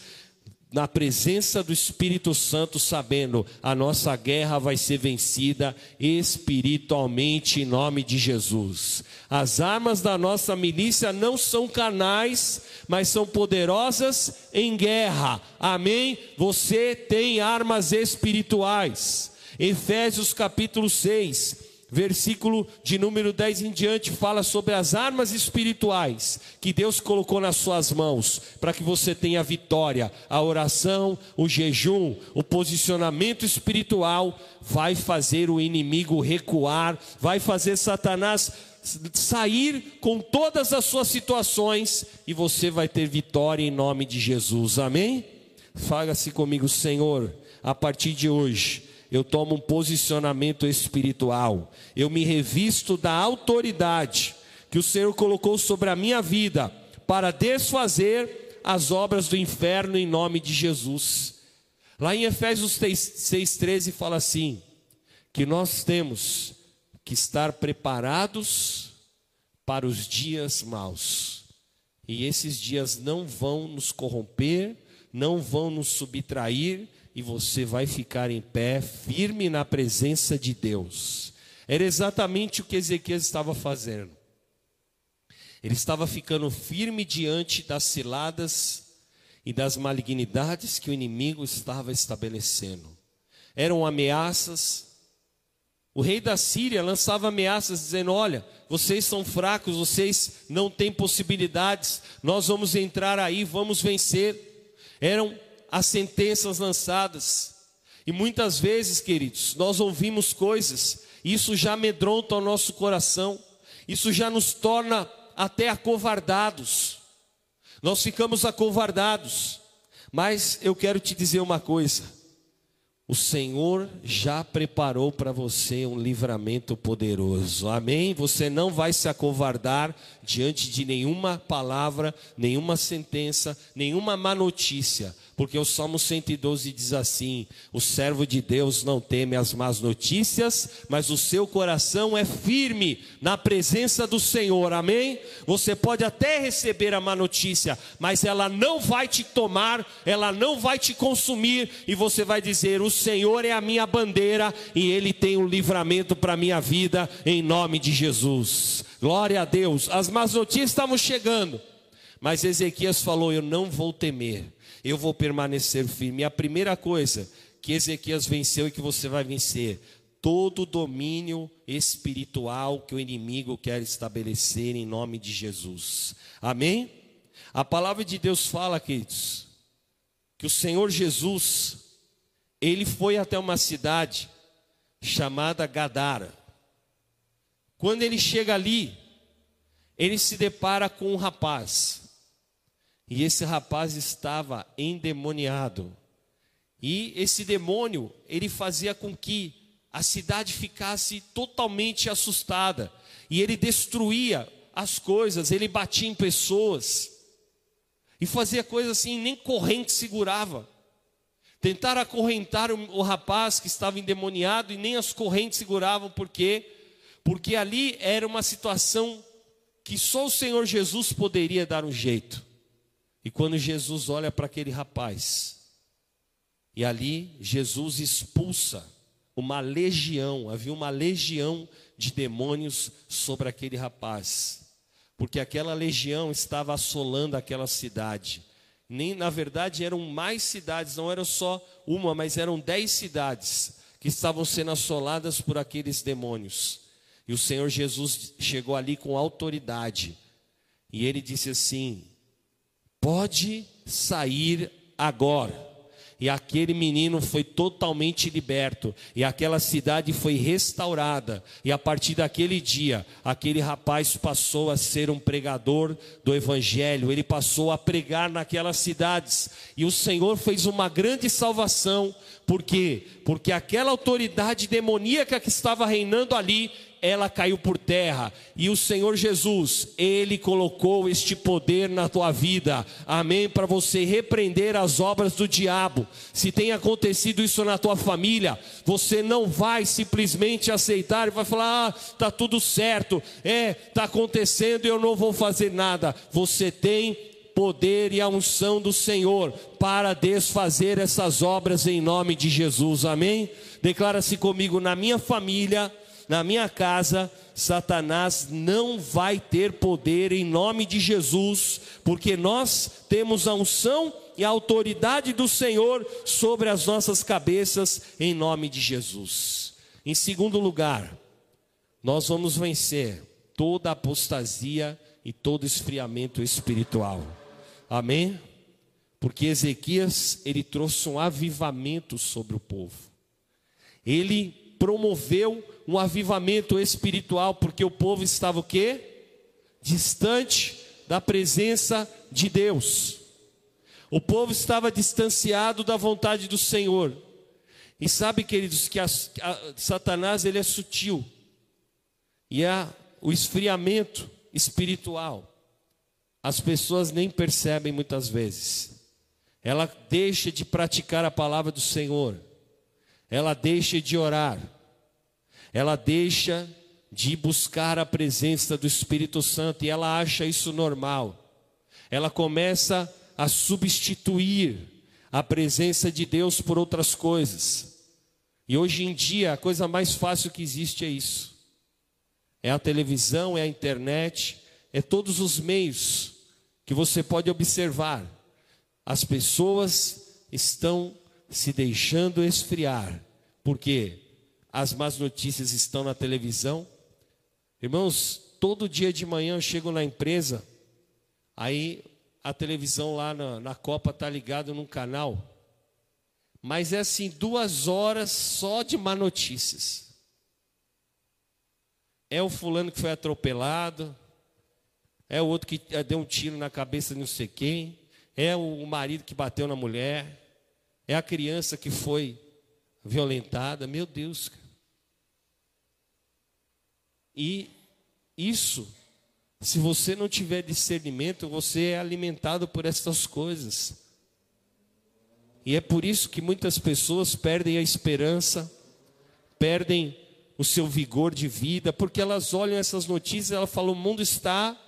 na presença do Espírito Santo, sabendo a nossa guerra vai ser vencida espiritualmente em nome de Jesus. As armas da nossa milícia não são carnais, mas são poderosas em guerra. Amém? Você tem armas espirituais. Efésios capítulo 6 versículo de número 10 em diante fala sobre as armas espirituais que Deus colocou nas suas mãos para que você tenha vitória. A oração, o jejum, o posicionamento espiritual vai fazer o inimigo recuar, vai fazer Satanás sair com todas as suas situações e você vai ter vitória em nome de Jesus. Amém? Fala-se comigo, Senhor, a partir de hoje eu tomo um posicionamento espiritual, eu me revisto da autoridade que o Senhor colocou sobre a minha vida para desfazer as obras do inferno em nome de Jesus. Lá em Efésios 6,13 fala assim: que nós temos que estar preparados para os dias maus, e esses dias não vão nos corromper, não vão nos subtrair, e você vai ficar em pé, firme na presença de Deus. Era exatamente o que Ezequias estava fazendo. Ele estava ficando firme diante das ciladas e das malignidades que o inimigo estava estabelecendo. Eram ameaças. O rei da Síria lançava ameaças dizendo: Olha, vocês são fracos, vocês não têm possibilidades, nós vamos entrar aí, vamos vencer. Eram as sentenças lançadas. E muitas vezes, queridos, nós ouvimos coisas, isso já amedronta o nosso coração, isso já nos torna até acovardados. Nós ficamos acovardados. Mas eu quero te dizer uma coisa: o Senhor já preparou para você um livramento poderoso. Amém? Você não vai se acovardar diante de nenhuma palavra, nenhuma sentença, nenhuma má notícia. Porque o Salmo 112 diz assim: O servo de Deus não teme as más notícias, mas o seu coração é firme na presença do Senhor. Amém? Você pode até receber a má notícia, mas ela não vai te tomar, ela não vai te consumir, e você vai dizer: O Senhor é a minha bandeira e Ele tem um livramento para a minha vida, em nome de Jesus. Glória a Deus. As más notícias estavam chegando, mas Ezequias falou: Eu não vou temer eu vou permanecer firme. E a primeira coisa que Ezequias venceu e que você vai vencer, todo domínio espiritual que o inimigo quer estabelecer em nome de Jesus. Amém? A palavra de Deus fala, queridos, que o Senhor Jesus, ele foi até uma cidade chamada Gadara. Quando ele chega ali, ele se depara com um rapaz. E esse rapaz estava endemoniado. E esse demônio, ele fazia com que a cidade ficasse totalmente assustada. E ele destruía as coisas, ele batia em pessoas. E fazia coisas assim, nem corrente segurava. Tentaram acorrentar o, rapaz que estava endemoniado e nem as correntes seguravam, por quê? Porque ali era uma situação que só o Senhor Jesus poderia dar um jeito. E quando Jesus olha para aquele rapaz, e ali Jesus expulsa uma legião, havia uma legião de demônios sobre aquele rapaz, porque aquela legião estava assolando aquela cidade. Nem, na verdade, eram mais cidades, não era só uma, mas eram dez cidades que estavam sendo assoladas por aqueles demônios. E o Senhor Jesus chegou ali com autoridade, e ele disse assim: pode sair agora. E aquele menino foi totalmente liberto, e aquela cidade foi restaurada, e a partir daquele dia, aquele rapaz passou a ser um pregador do Evangelho, ele passou a pregar naquelas cidades, e o Senhor fez uma grande salvação, por quê? Porque aquela autoridade demoníaca que estava reinando ali, ela caiu por terra. E o Senhor Jesus, Ele colocou este poder na tua vida, amém? Para você repreender as obras do diabo. Se tem acontecido isso na tua família, você não vai simplesmente aceitar e vai falar: ah, tá tudo certo, é, tá acontecendo e eu não vou fazer nada. Você tem poder e a unção do Senhor para desfazer essas obras em nome de Jesus, amém? Declara-se comigo na minha família na minha casa, Satanás não vai ter poder em nome de Jesus, porque nós temos a unção e a autoridade do Senhor sobre as nossas cabeças, em nome de Jesus. Em segundo lugar, nós vamos vencer toda apostasia e todo esfriamento espiritual. Amém? Porque Ezequias, ele trouxe um avivamento sobre o povo. Ele promoveu um avivamento espiritual, porque o povo estava o quê? Distante da presença de Deus. O povo estava distanciado da vontade do Senhor. E sabe, queridos, que a, a, Satanás ele é sutil. E é o esfriamento espiritual. As pessoas nem percebem muitas vezes. Ela deixa de praticar a palavra do Senhor. Ela deixa de orar ela deixa de buscar a presença do Espírito Santo e ela acha isso normal. Ela começa a substituir a presença de Deus por outras coisas. E hoje em dia a coisa mais fácil que existe é isso. É a televisão, é a internet, é todos os meios que você pode observar. As pessoas estão se deixando esfriar. Por quê? As más notícias estão na televisão. Irmãos, todo dia de manhã eu chego na empresa, aí a televisão lá na, na Copa está ligada num canal, mas é assim, duas horas só de má notícias. É o fulano que foi atropelado, é o outro que eh, deu um tiro na cabeça de não sei quem, é o marido que bateu na mulher, é a criança que foi violentada. Meu Deus, cara. E isso, se você não tiver discernimento, você é alimentado por essas coisas. E é por isso que muitas pessoas perdem a esperança, perdem o seu vigor de vida, porque elas olham essas notícias e elas falam: o mundo está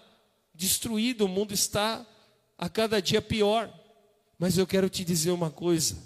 destruído, o mundo está a cada dia pior. Mas eu quero te dizer uma coisa: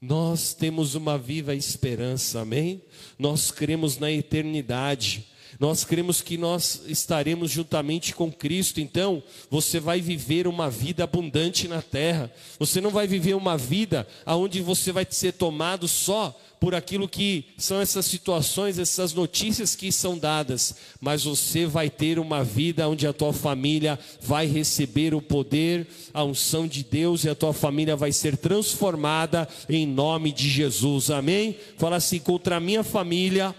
nós temos uma viva esperança, amém? Nós cremos na eternidade. Nós cremos que nós estaremos juntamente com Cristo, então você vai viver uma vida abundante na terra. Você não vai viver uma vida onde você vai ser tomado só por aquilo que são essas situações, essas notícias que são dadas, mas você vai ter uma vida onde a tua família vai receber o poder, a unção de Deus e a tua família vai ser transformada em nome de Jesus. Amém? Fala assim contra a minha família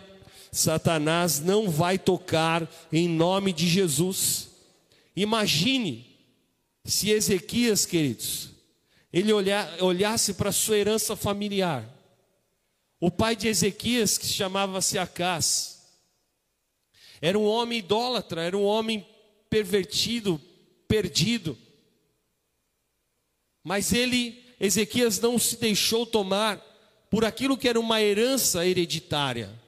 Satanás não vai tocar em nome de Jesus. Imagine se Ezequias, queridos, ele olhar, olhasse para sua herança familiar. O pai de Ezequias, que chamava-se Acás, era um homem idólatra, era um homem pervertido, perdido. Mas ele, Ezequias, não se deixou tomar por aquilo que era uma herança hereditária.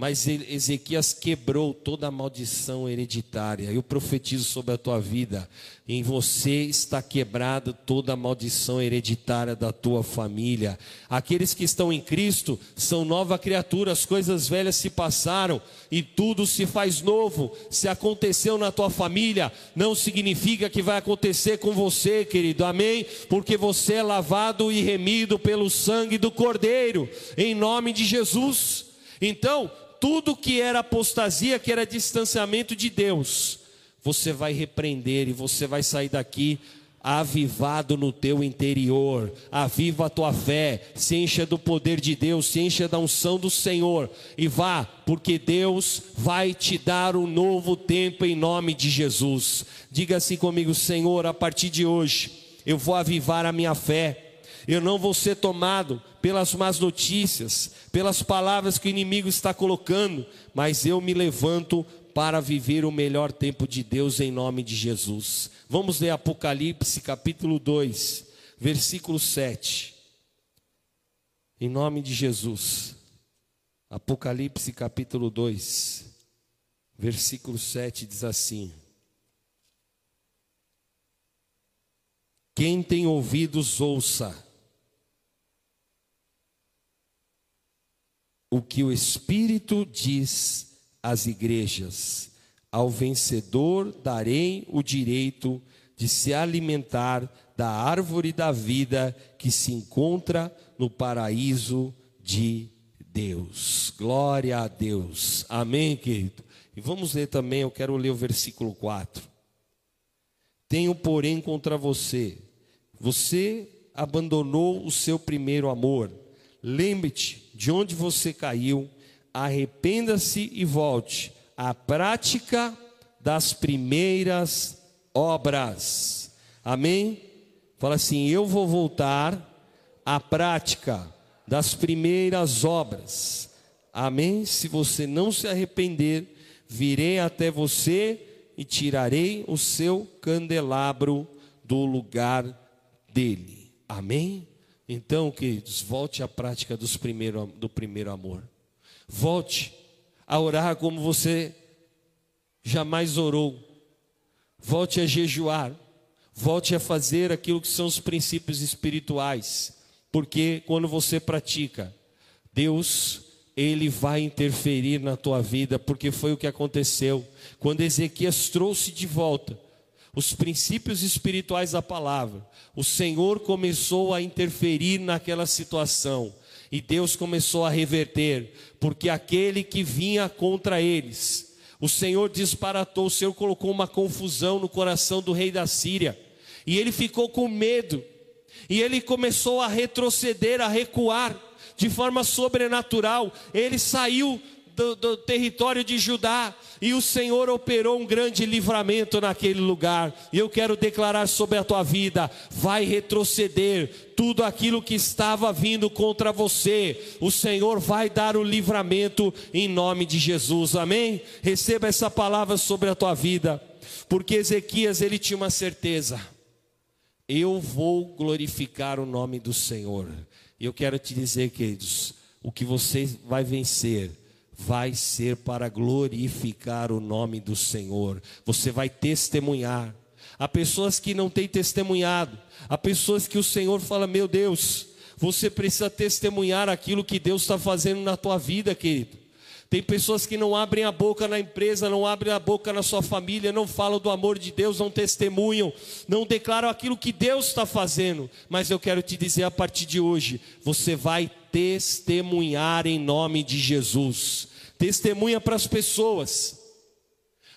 Mas Ezequias quebrou toda a maldição hereditária. Eu profetizo sobre a tua vida. Em você está quebrada toda a maldição hereditária da tua família. Aqueles que estão em Cristo são nova criatura. As coisas velhas se passaram e tudo se faz novo. Se aconteceu na tua família, não significa que vai acontecer com você, querido. Amém? Porque você é lavado e remido pelo sangue do Cordeiro. Em nome de Jesus. Então, tudo que era apostasia, que era distanciamento de Deus, você vai repreender e você vai sair daqui avivado no teu interior. Aviva a tua fé, se encha do poder de Deus, se encha da unção do Senhor e vá, porque Deus vai te dar um novo tempo em nome de Jesus. Diga assim comigo, Senhor, a partir de hoje eu vou avivar a minha fé. Eu não vou ser tomado pelas más notícias, pelas palavras que o inimigo está colocando, mas eu me levanto para viver o melhor tempo de Deus em nome de Jesus. Vamos ler Apocalipse capítulo 2, versículo 7. Em nome de Jesus. Apocalipse capítulo 2, versículo 7 diz assim: Quem tem ouvidos, ouça. O que o Espírito diz às igrejas: Ao vencedor darei o direito de se alimentar da árvore da vida que se encontra no paraíso de Deus. Glória a Deus. Amém, querido? E vamos ler também, eu quero ler o versículo 4. Tenho, porém, contra você você abandonou o seu primeiro amor. Lembre-te de onde você caiu, arrependa-se e volte à prática das primeiras obras. Amém? Fala assim: Eu vou voltar à prática das primeiras obras. Amém? Se você não se arrepender, virei até você e tirarei o seu candelabro do lugar dele. Amém? Então, queridos, volte à prática dos primeiro, do primeiro amor. Volte a orar como você jamais orou. Volte a jejuar. Volte a fazer aquilo que são os princípios espirituais. Porque quando você pratica, Deus, Ele vai interferir na tua vida, porque foi o que aconteceu. Quando Ezequias trouxe de volta os princípios espirituais da palavra, o Senhor começou a interferir naquela situação e Deus começou a reverter, porque aquele que vinha contra eles, o Senhor disparatou, o Senhor colocou uma confusão no coração do rei da Síria, e ele ficou com medo, e ele começou a retroceder, a recuar de forma sobrenatural. Ele saiu do, do, território de Judá, e o Senhor operou um grande livramento naquele lugar. E eu quero declarar sobre a tua vida: vai retroceder tudo aquilo que estava vindo contra você, o Senhor vai dar o livramento em nome de Jesus, amém? Receba essa palavra sobre a tua vida, porque Ezequias ele tinha uma certeza: eu vou glorificar o nome do Senhor. E eu quero te dizer, queridos, o que você vai vencer vai ser para glorificar o nome do Senhor. Você vai testemunhar. Há pessoas que não têm testemunhado, há pessoas que o Senhor fala: Meu Deus, você precisa testemunhar aquilo que Deus está fazendo na tua vida, querido. Tem pessoas que não abrem a boca na empresa, não abrem a boca na sua família, não falam do amor de Deus, não testemunham, não declaram aquilo que Deus está fazendo. Mas eu quero te dizer a partir de hoje: você vai testemunhar em nome de Jesus. Testemunha para as pessoas,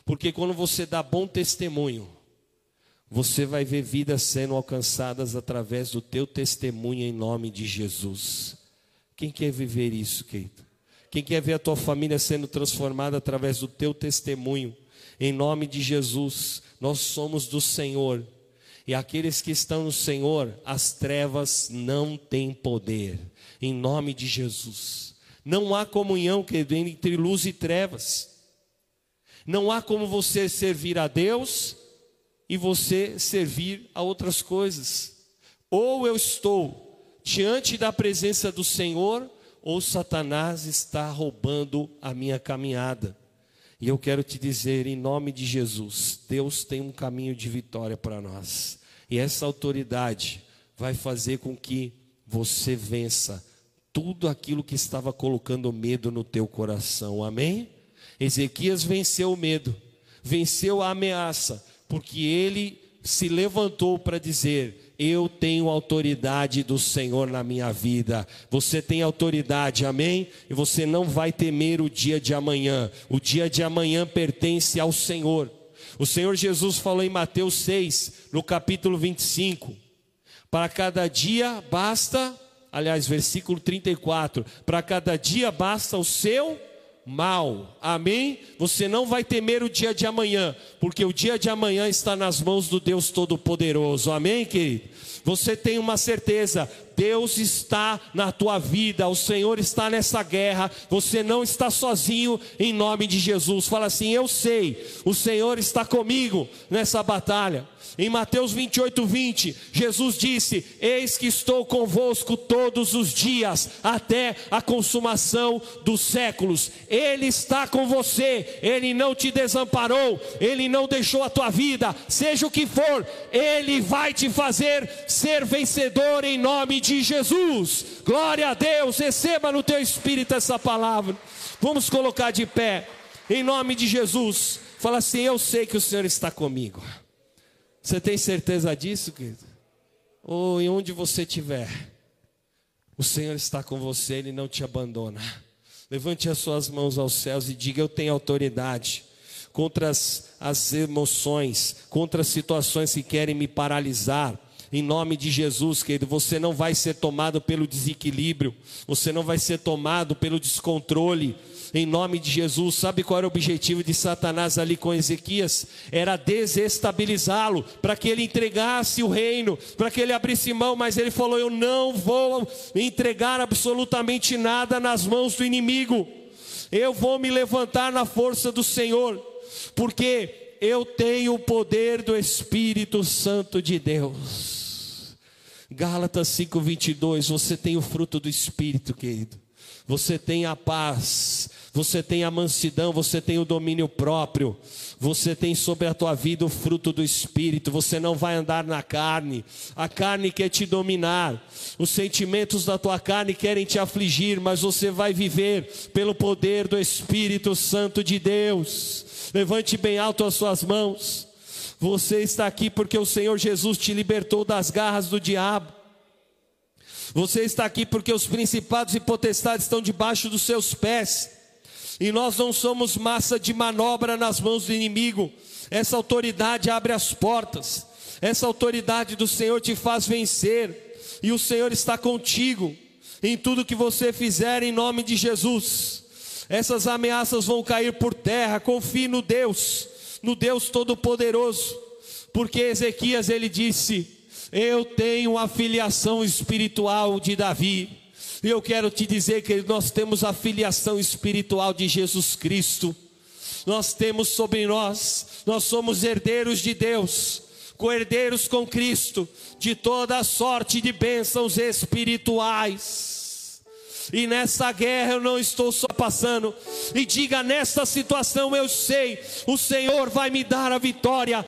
porque quando você dá bom testemunho, você vai ver vidas sendo alcançadas através do teu testemunho em nome de Jesus. Quem quer viver isso, querido? Quem quer ver a tua família sendo transformada através do teu testemunho? Em nome de Jesus, nós somos do Senhor. E aqueles que estão no Senhor, as trevas não têm poder. Em nome de Jesus. Não há comunhão que entre luz e trevas. Não há como você servir a Deus e você servir a outras coisas. Ou eu estou diante da presença do Senhor, ou Satanás está roubando a minha caminhada. E eu quero te dizer, em nome de Jesus, Deus tem um caminho de vitória para nós. E essa autoridade vai fazer com que você vença tudo aquilo que estava colocando medo no teu coração. Amém? Ezequias venceu o medo, venceu a ameaça, porque ele se levantou para dizer: eu tenho autoridade do Senhor na minha vida. Você tem autoridade, amém? E você não vai temer o dia de amanhã. O dia de amanhã pertence ao Senhor. O Senhor Jesus falou em Mateus 6, no capítulo 25: Para cada dia basta, aliás, versículo 34: Para cada dia basta o seu mal. Amém? Você não vai temer o dia de amanhã, porque o dia de amanhã está nas mãos do Deus Todo-Poderoso. Amém, querido? Você tem uma certeza: Deus está na tua vida, o Senhor está nessa guerra, você não está sozinho em nome de Jesus. Fala assim: Eu sei, o Senhor está comigo nessa batalha. Em Mateus 28, 20, Jesus disse: Eis que estou convosco todos os dias, até a consumação dos séculos. Ele está com você, ele não te desamparou, ele não deixou a tua vida, seja o que for, ele vai te fazer ser vencedor em nome de Jesus. Glória a Deus, receba no teu espírito essa palavra. Vamos colocar de pé, em nome de Jesus. Fala assim: Eu sei que o Senhor está comigo. Você tem certeza disso, querido? Ou em onde você estiver, o Senhor está com você, Ele não te abandona. Levante as suas mãos aos céus e diga: Eu tenho autoridade contra as, as emoções, contra as situações que querem me paralisar. Em nome de Jesus, querido, você não vai ser tomado pelo desequilíbrio, você não vai ser tomado pelo descontrole, em nome de Jesus. Sabe qual era o objetivo de Satanás ali com Ezequias? Era desestabilizá-lo, para que ele entregasse o reino, para que ele abrisse mão, mas ele falou: Eu não vou entregar absolutamente nada nas mãos do inimigo, eu vou me levantar na força do Senhor, porque eu tenho o poder do Espírito Santo de Deus. Gálatas 5:22, você tem o fruto do Espírito, querido. Você tem a paz, você tem a mansidão, você tem o domínio próprio, você tem sobre a tua vida o fruto do Espírito, você não vai andar na carne, a carne quer te dominar, os sentimentos da tua carne querem te afligir, mas você vai viver pelo poder do Espírito Santo de Deus. Levante bem alto as suas mãos. Você está aqui porque o Senhor Jesus te libertou das garras do diabo. Você está aqui porque os principados e potestades estão debaixo dos seus pés. E nós não somos massa de manobra nas mãos do inimigo. Essa autoridade abre as portas. Essa autoridade do Senhor te faz vencer. E o Senhor está contigo em tudo que você fizer em nome de Jesus. Essas ameaças vão cair por terra. Confie no Deus, no Deus Todo-Poderoso. Porque Ezequias ele disse: Eu tenho a filiação espiritual de Davi. E eu quero te dizer que nós temos a filiação espiritual de Jesus Cristo. Nós temos sobre nós, nós somos herdeiros de Deus, co-herdeiros com Cristo, de toda sorte de bênçãos espirituais. E nessa guerra eu não estou só passando. E diga: nessa situação eu sei, o Senhor vai me dar a vitória.